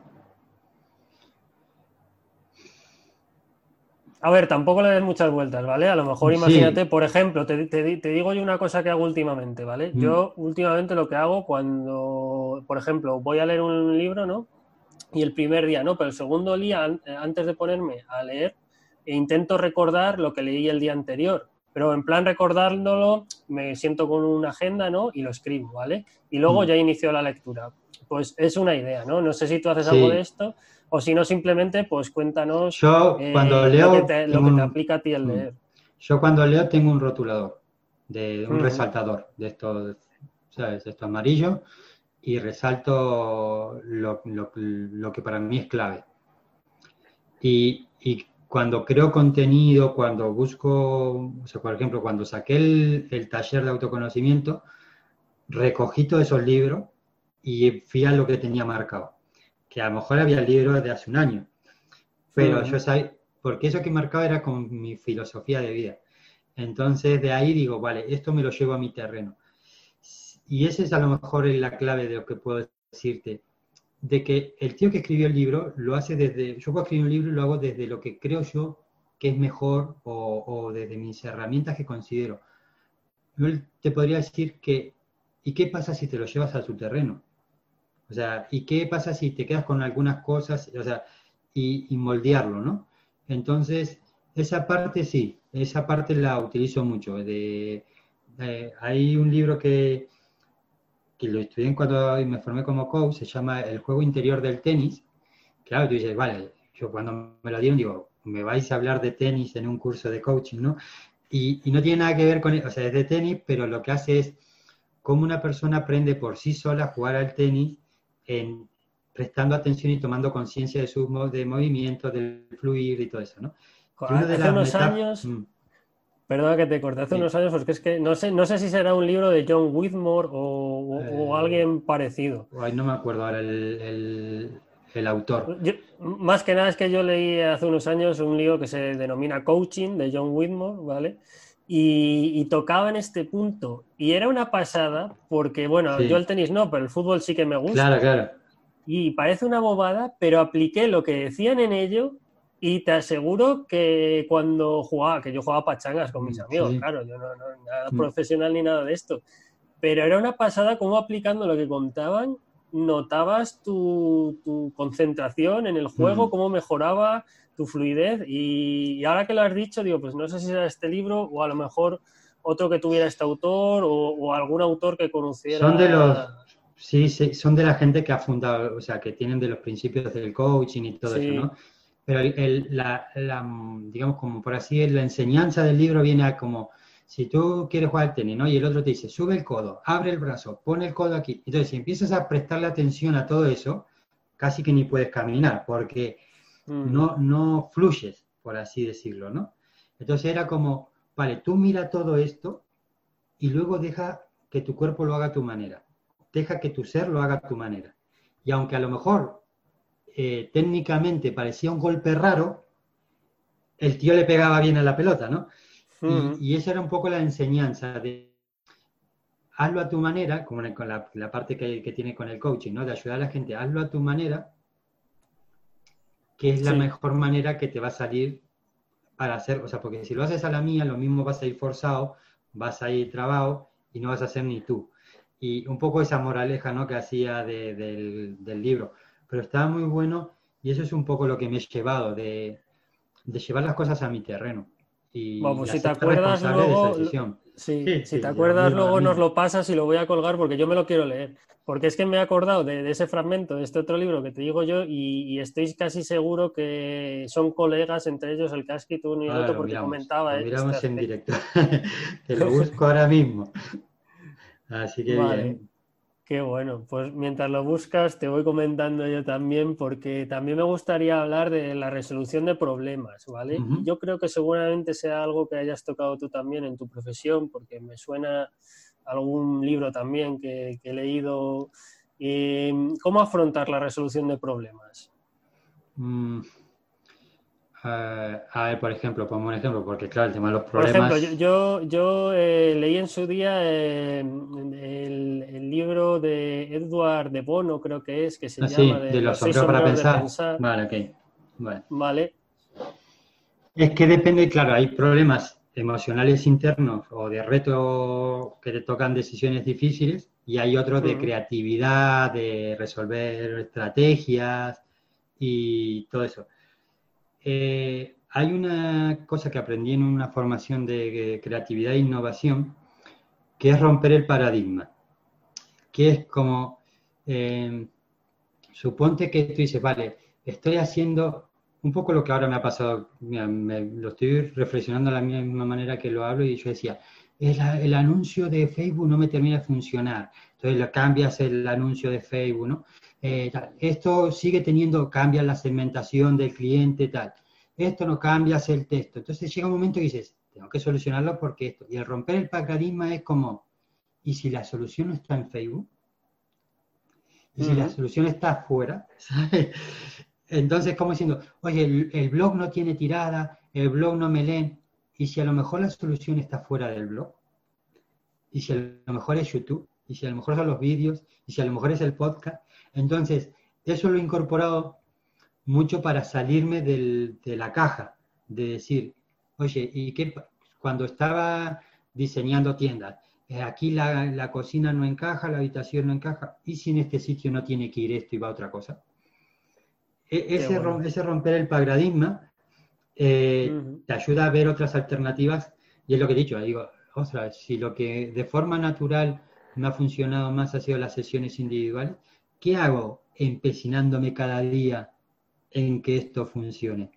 A ver, tampoco le des muchas vueltas, ¿vale? A lo mejor imagínate, por ejemplo, te, digo yo una cosa que hago últimamente, ¿vale? Mm. Yo últimamente lo que hago cuando, por ejemplo, voy a leer un libro, ¿no? Y el primer día, ¿no? Pero el segundo día, antes de ponerme a leer, intento recordar lo que leí el día anterior. Pero en plan recordándolo, me siento con una agenda, ¿no? Y lo escribo, ¿vale? Y luego mm. ya inicio la lectura. Pues es una idea, ¿no? No sé si tú haces algo de esto o si no, simplemente, pues cuéntanos Yo, cuando leo, lo, que te, aplica a ti el mm. leer. Yo cuando leo tengo un rotulador. de un resaltador de esto, ¿sabes? Esto amarillo y resalto lo, que para mí es clave. Y, cuando creo contenido, cuando busco, o sea, por ejemplo, cuando saqué el, el taller de autoconocimiento, recogí todos esos libros y fui a lo que tenía marcado. Que a lo mejor había el libro de hace un año, pero yo sabía, porque eso que marcaba era con mi filosofía de vida. Entonces de ahí digo, vale, esto me lo llevo a mi terreno. Y esa es a lo mejor la clave de lo que puedo decirte, de que el tío que escribió el libro lo hace desde, yo puedo escribir un libro y lo hago desde lo que creo yo que es mejor o, desde mis herramientas que considero. Yo te podría decir que, ¿y qué pasa si te lo llevas a tu terreno? O sea, ¿y qué pasa si te quedas con algunas cosas? O sea, y, moldearlo, ¿no? Entonces, esa parte sí, esa parte la utilizo mucho. De, hay un libro que, que lo estudié cuando me formé como coach, se llama El juego interior del tenis. Claro, tú dices, vale, yo cuando me lo dieron digo, me vais a hablar de tenis en un curso de coaching, ¿no? Y, y no tiene nada que ver con, o sea, es de tenis, pero lo que hace es cómo una persona aprende por sí sola a jugar al tenis en prestando atención y tomando conciencia de sus de movimiento, del fluir y todo eso, ¿no? Hace unos años, mm. Perdona que te corte, hace unos años, porque es que no sé, no sé si será un libro de John Whitmore o, eh, alguien parecido. Ay, no me acuerdo ahora el, autor. más que nada es que yo leí hace unos años un libro que se denomina Coaching de John Whitmore, ¿vale? Y, tocaba en este punto. Y era una pasada porque, bueno, yo el tenis no, pero el fútbol sí que me gusta. Claro, claro y parece una bobada, pero apliqué lo que decían en ello y te aseguro que cuando jugaba, que yo jugaba pachangas con mis mm, amigos, claro, yo no, no nada mm. profesional ni nada de esto, pero era una pasada como aplicando lo que contaban, notabas tu, concentración en el juego, mm. cómo mejoraba tu fluidez y, ahora que lo has dicho, digo, pues no sé si era este libro o a lo mejor otro que tuviera este autor o, o algún autor que conociera. Son de los Sí, sí, son de la gente que ha fundado, o sea, que tienen de los principios del coaching y todo eso, ¿no? Pero el, la, digamos, como por así, la enseñanza del libro viene a como, si tú quieres jugar al tenis, ¿no? Y el otro te dice, sube el codo, abre el brazo, pone el codo aquí. Entonces, si empiezas a prestarle atención a todo eso, casi que ni puedes caminar, porque mm. no, no fluyes, por así decirlo, ¿no? Entonces era como, vale, tú mira todo esto y luego deja que tu cuerpo lo haga a tu manera deja que tu ser lo haga a tu manera. Y aunque a lo mejor eh, técnicamente parecía un golpe raro, el tío le pegaba bien a la pelota, ¿no? y, esa era un poco la enseñanza de hazlo a tu manera, como con la, parte que, tiene con el coaching, ¿no? De ayudar a la gente, hazlo a tu manera, que es la mejor manera que te va a salir para hacer, o sea, porque si lo haces a la mía, lo mismo vas a ir forzado, vas a ir trabado y no vas a hacer ni tú y un poco esa moraleja ¿no? que hacía del, libro. Pero estaba muy bueno y eso es un poco lo que me he llevado, de, llevar las cosas a mi terreno. Y pues si te acuerdas luego, sí, si te acuerdas luego nos lo pasas y lo voy a colgar porque yo me lo quiero leer. Porque es que me he acordado de, ese fragmento, de este otro libro que te digo yo, y, estoy casi seguro que son colegas, entre ellos el que has escrito uno y el otro, porque comentaba. Lo miramos este en directo. <laughs> te lo busco ahora mismo. <laughs> Así que bien. Qué bueno, pues mientras lo buscas te voy comentando yo también porque también me gustaría hablar de la resolución de problemas, ¿vale? Yo creo que seguramente sea algo que hayas tocado tú también en tu profesión porque me suena algún libro también que, he leído. ¿Cómo afrontar la resolución de problemas? Mm, a ver, por ejemplo, pongo un ejemplo, porque claro, el tema de los problemas... Por ejemplo, yo, yo eh, leí en su día eh, el, libro de Edward de Bono, creo que es, que se ah, llama de, los sombreros para pensar. Vale, ok. Vale. Es que depende, claro, hay problemas emocionales internos o de reto que te tocan decisiones difíciles y hay otros de creatividad, de resolver estrategias y todo eso. Eh, hay una cosa que aprendí en una formación de creatividad e innovación, que es romper el paradigma, que es como, eh, suponte que tú dices, vale, estoy haciendo un poco lo que ahora me ha pasado, me, lo estoy reflexionando de la misma manera que lo hablo y yo decía, el, anuncio de Facebook no me termina de funcionar. Entonces le cambias el anuncio de Facebook, ¿no? Eh, esto sigue teniendo, cambia la segmentación del cliente, tal. Esto no cambias el texto. Entonces llega un momento que dices, tengo que solucionarlo porque esto. Y el romper el paradigma es como, ¿y si la solución no está en Facebook? ¿Y si la solución está afuera? <laughs> ¿Sabes? Entonces, como diciendo, oye, el, blog no tiene tirada, el blog no me leen, y si a lo mejor la solución está fuera del blog, y si a lo mejor es YouTube, y si a lo mejor son los vídeos, y si a lo mejor es el podcast, entonces eso lo he incorporado mucho para salirme de la caja, de decir, oye, ¿y qué? Cuando estaba diseñando tiendas, eh, aquí la, la, cocina no encaja, la habitación no encaja, ¿y si en este sitio no tiene que ir esto y va otra cosa? E, ese, romper el paradigma eh, te ayuda a ver otras alternativas y es lo que he dicho, digo, ostras, si lo que de forma natural me ha funcionado más ha sido las sesiones individuales, ¿qué hago empecinándome cada día en que esto funcione?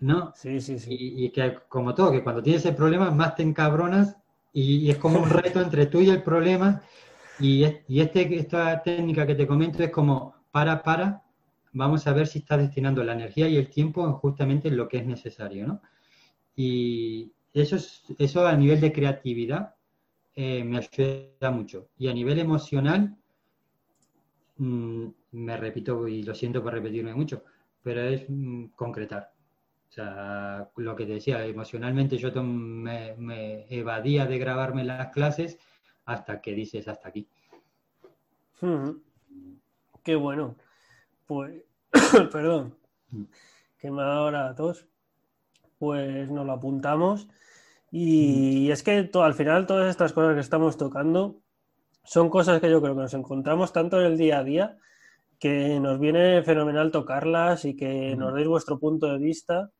¿No? Sí, sí, sí. Y, que como todo, que cuando tienes el problema más te encabronas y, es como un reto entre tú y el problema y, y este, esta técnica que te comento es como para, para, vamos a ver si está destinando la energía y el tiempo justamente en lo que es necesario, ¿no? Y eso, es, eso a nivel de creatividad eh, me ayuda mucho. Y a nivel emocional, mm, me repito y lo siento por repetirme mucho, pero es mm, concretar. O sea, lo que te decía, emocionalmente yo me, me, evadía de grabarme las clases hasta que dices hasta aquí. Qué bueno. Pues, <coughs> perdón, mm. que me ha dado ahora tos. Pues nos lo apuntamos. Y mm. es que al final todas estas cosas que estamos tocando son cosas que yo creo que nos encontramos tanto en el día a día que nos viene fenomenal tocarlas y que mm. nos deis vuestro punto de vista.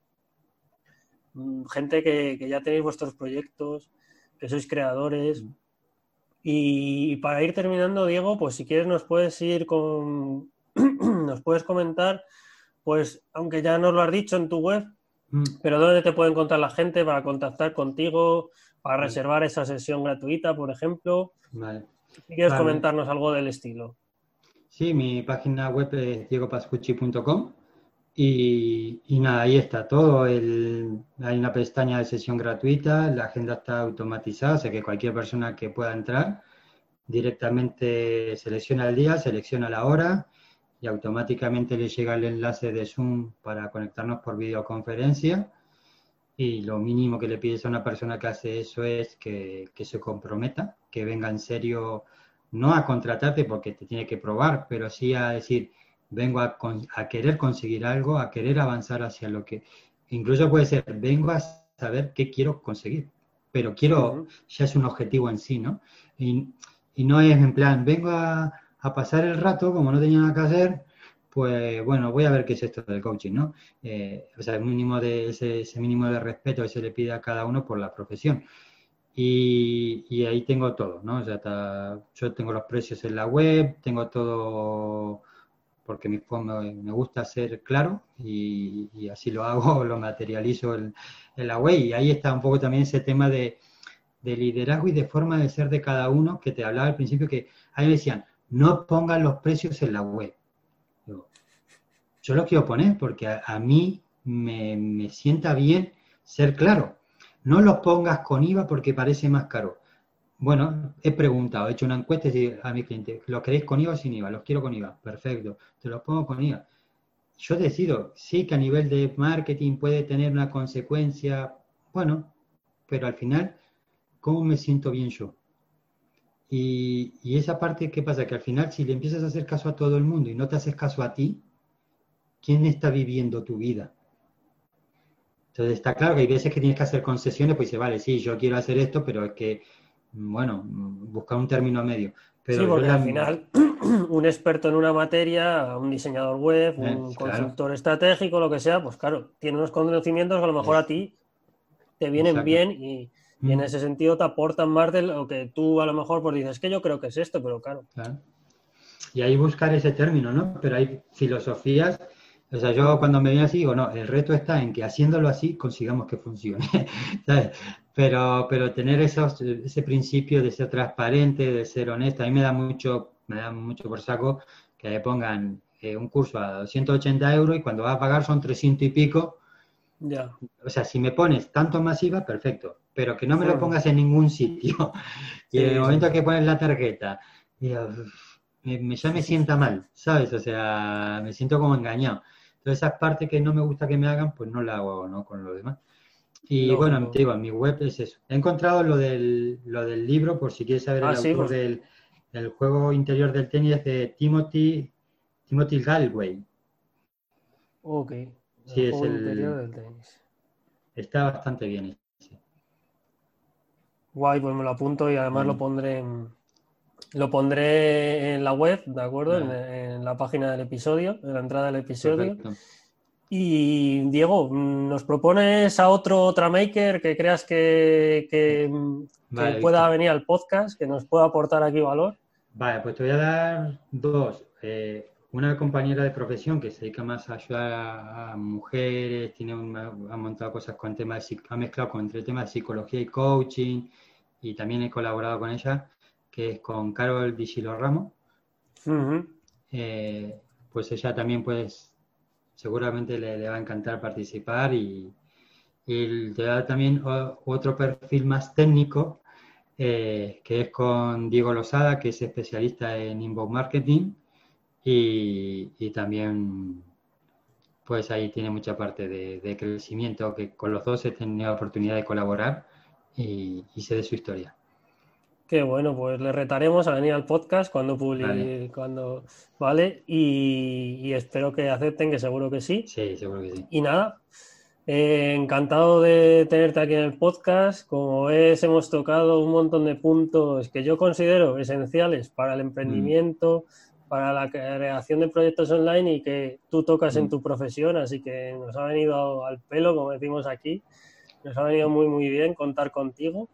Gente que, que ya tenéis vuestros proyectos, que sois creadores. Y para ir terminando, Diego, pues si quieres nos puedes ir con, <clears throat> nos puedes comentar, pues, aunque ya nos lo has dicho en tu web, mm. pero ¿dónde te puede encontrar la gente para contactar contigo, para reservar esa sesión gratuita, por ejemplo? Si quieres comentarnos algo del estilo. Sí, mi página web es diegopascucci.com y, y, nada, ahí está todo. El, hay una pestaña de sesión gratuita, la agenda está automatizada, o sea que cualquier persona que pueda entrar directamente selecciona el día, selecciona la hora y automáticamente le llega el enlace de Zoom para conectarnos por videoconferencia. Y lo mínimo que le pides a una persona que hace eso es que, se comprometa, que venga en serio, no a contratarte porque te tiene que probar, pero sí a decir, vengo a, a querer conseguir algo, a querer avanzar hacia lo que, incluso puede ser, vengo a saber qué quiero conseguir, pero quiero, ya es un objetivo en sí, ¿no? Y, y no es en plan, vengo a, a pasar el rato, como no tenía nada que hacer, pues bueno, voy a ver qué es esto del coaching, ¿no? Eh, o sea, el mínimo de, ese, mínimo de respeto que se le pide a cada uno por la profesión. Y, ahí tengo todo, ¿no? O sea, yo tengo los precios en la web, tengo todo porque me, gusta ser claro y, así lo hago, <laughs> lo materializo en, la web. Y ahí está un poco también ese tema de, de liderazgo y de forma de ser de cada uno que te hablaba al principio, que ahí me decían, no pongan los precios en la web. Yo lo quiero poner porque a, mí me, sienta bien ser claro. No los pongas con IVA porque parece más caro. Bueno, he preguntado, he hecho una encuesta a mi cliente, ¿lo queréis con IVA o sin IVA? Los quiero con IVA. Perfecto, te los pongo con IVA. Yo decido, sí que a nivel de marketing puede tener una consecuencia, bueno, pero al final, ¿cómo me siento bien yo? Y, esa parte, ¿qué pasa? Que al final, si le empiezas a hacer caso a todo el mundo y no te haces caso a ti, ¿quién está viviendo tu vida? Entonces está claro que hay veces que tienes que hacer concesiones, pues dice, vale, sí, yo quiero hacer esto, pero es que, bueno, buscar un término medio. Pero sí, porque al final <clears throat> un experto en una materia, un diseñador web, un consultor estratégico, lo que sea, pues claro, tiene unos conocimientos que a lo mejor a ti te vienen bien y, y en mm. ese sentido te aportan más de lo que tú a lo mejor pues dices que yo creo que es esto, pero claro. Y ahí buscar ese término, ¿no? Pero hay filosofías O sea, yo cuando me viene así digo, no, el reto está en que haciéndolo así consigamos que funcione. <laughs> Pero, pero tener esos, ese principio de ser transparente, de ser honesto, a mí me da mucho, me da mucho por saco que le pongan eh, un curso a 280 euros y cuando va a pagar son 300 y pico. Ya. O sea, si me pones tanto masiva, perfecto, pero que no me lo pongas en ningún sitio. <laughs> y en el momento que pones la tarjeta, me, ya me sienta mal, ¿sabes? O sea, me siento como engañado. Entonces, esa parte que no me gusta que me hagan, pues no la hago ¿no? con lo demás. Y bueno, te digo, en mi web es eso. He encontrado lo del, lo del libro, por si quieres saber el ah, autor pues. del, del, juego interior del tenis, de Timothy, Timothy Galway. Ok. sí, es el interior del tenis. Está bastante bien ese. Guay, pues me lo apunto y además lo pondré en, lo pondré en la web, ¿de acuerdo? En, la página del episodio, en la entrada del episodio. Y Diego, ¿nos propones a otro otra maker que creas que, pueda venir al podcast, que nos pueda aportar aquí valor? Vale, pues te voy a dar dos. Eh, una compañera de profesión que se dedica más a ayudar a, mujeres, tiene ha montado cosas con temas, ha mezclado con entre temas de psicología y coaching, y también he colaborado con ella, que es con Carol Vigilo Ramos. Eh, pues ella también pues seguramente le, va a encantar participar y, y te da también otro perfil más técnico eh, que es con Diego Lozada, que es especialista en inbound marketing y, y, también pues ahí tiene mucha parte de, crecimiento que con los dos he tenido oportunidad de colaborar y, y sé de su historia. Qué bueno, pues le retaremos a venir al podcast cuando publique, vale. cuando vale, y, espero que acepten, que seguro que sí. Sí, seguro que sí. Y nada, eh, encantado de tenerte aquí en el podcast. Como ves, hemos tocado un montón de puntos que yo considero esenciales para el emprendimiento, mm. para la creación de proyectos online y que tú tocas en mm. tu profesión, así que nos ha venido al pelo, como decimos aquí. Nos ha venido muy, muy bien contar contigo.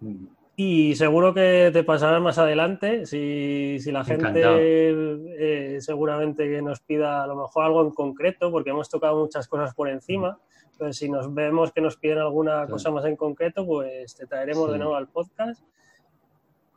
Mm. Y seguro que te pasará más adelante si, la gente eh, seguramente que nos pida a lo mejor algo en concreto, porque hemos tocado muchas cosas por encima. Entonces, si nos vemos que nos piden alguna cosa más en concreto, pues te traeremos de nuevo al podcast.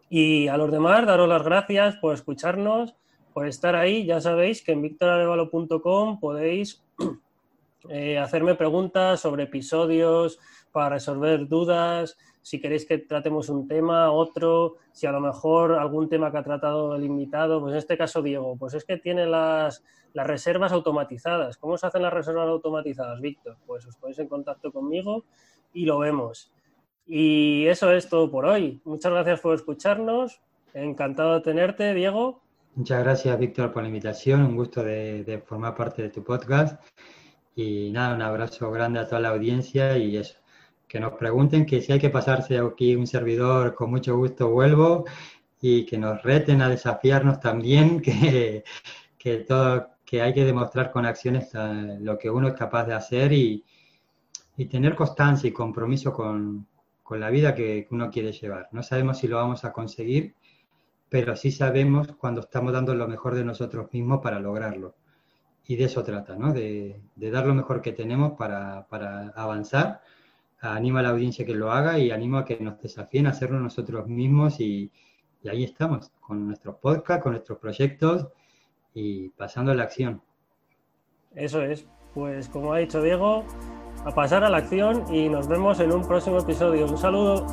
Y a los demás, daros las gracias por escucharnos, por estar ahí. Ya sabéis que en victorarevalo.com podéis <clears throat> eh, hacerme preguntas sobre episodios para resolver dudas si queréis que tratemos un tema, otro, si a lo mejor algún tema que ha tratado el invitado, pues en este caso Diego, pues es que tiene las, reservas automatizadas. ¿Cómo se hacen las reservas automatizadas, Víctor? Pues os ponéis en contacto conmigo y lo vemos. Y eso es todo por hoy. Muchas gracias por escucharnos. Encantado de tenerte, Diego. Muchas gracias, Víctor, por la invitación. Un gusto de, de formar parte de tu podcast. Y nada, un abrazo grande a toda la audiencia y eso que nos pregunten que si hay que pasarse aquí un servidor, con mucho gusto vuelvo y que nos reten a desafiarnos también, <laughs> que, que, todo, que hay que demostrar con acciones eh, lo que uno es capaz de hacer y, y tener constancia y compromiso con, con la vida que uno quiere llevar. No sabemos si lo vamos a conseguir, pero sí sabemos cuando estamos dando lo mejor de nosotros mismos para lograrlo. Y de eso trata, ¿no? De, de dar lo mejor que tenemos para, para avanzar animo a la audiencia que lo haga y animo a que nos desafíen a hacerlo nosotros mismos y, ahí estamos, con nuestros podcasts, con nuestros proyectos y pasando a la acción. Eso es, pues como ha dicho Diego, a pasar a la acción y nos vemos en un próximo episodio. Un saludo.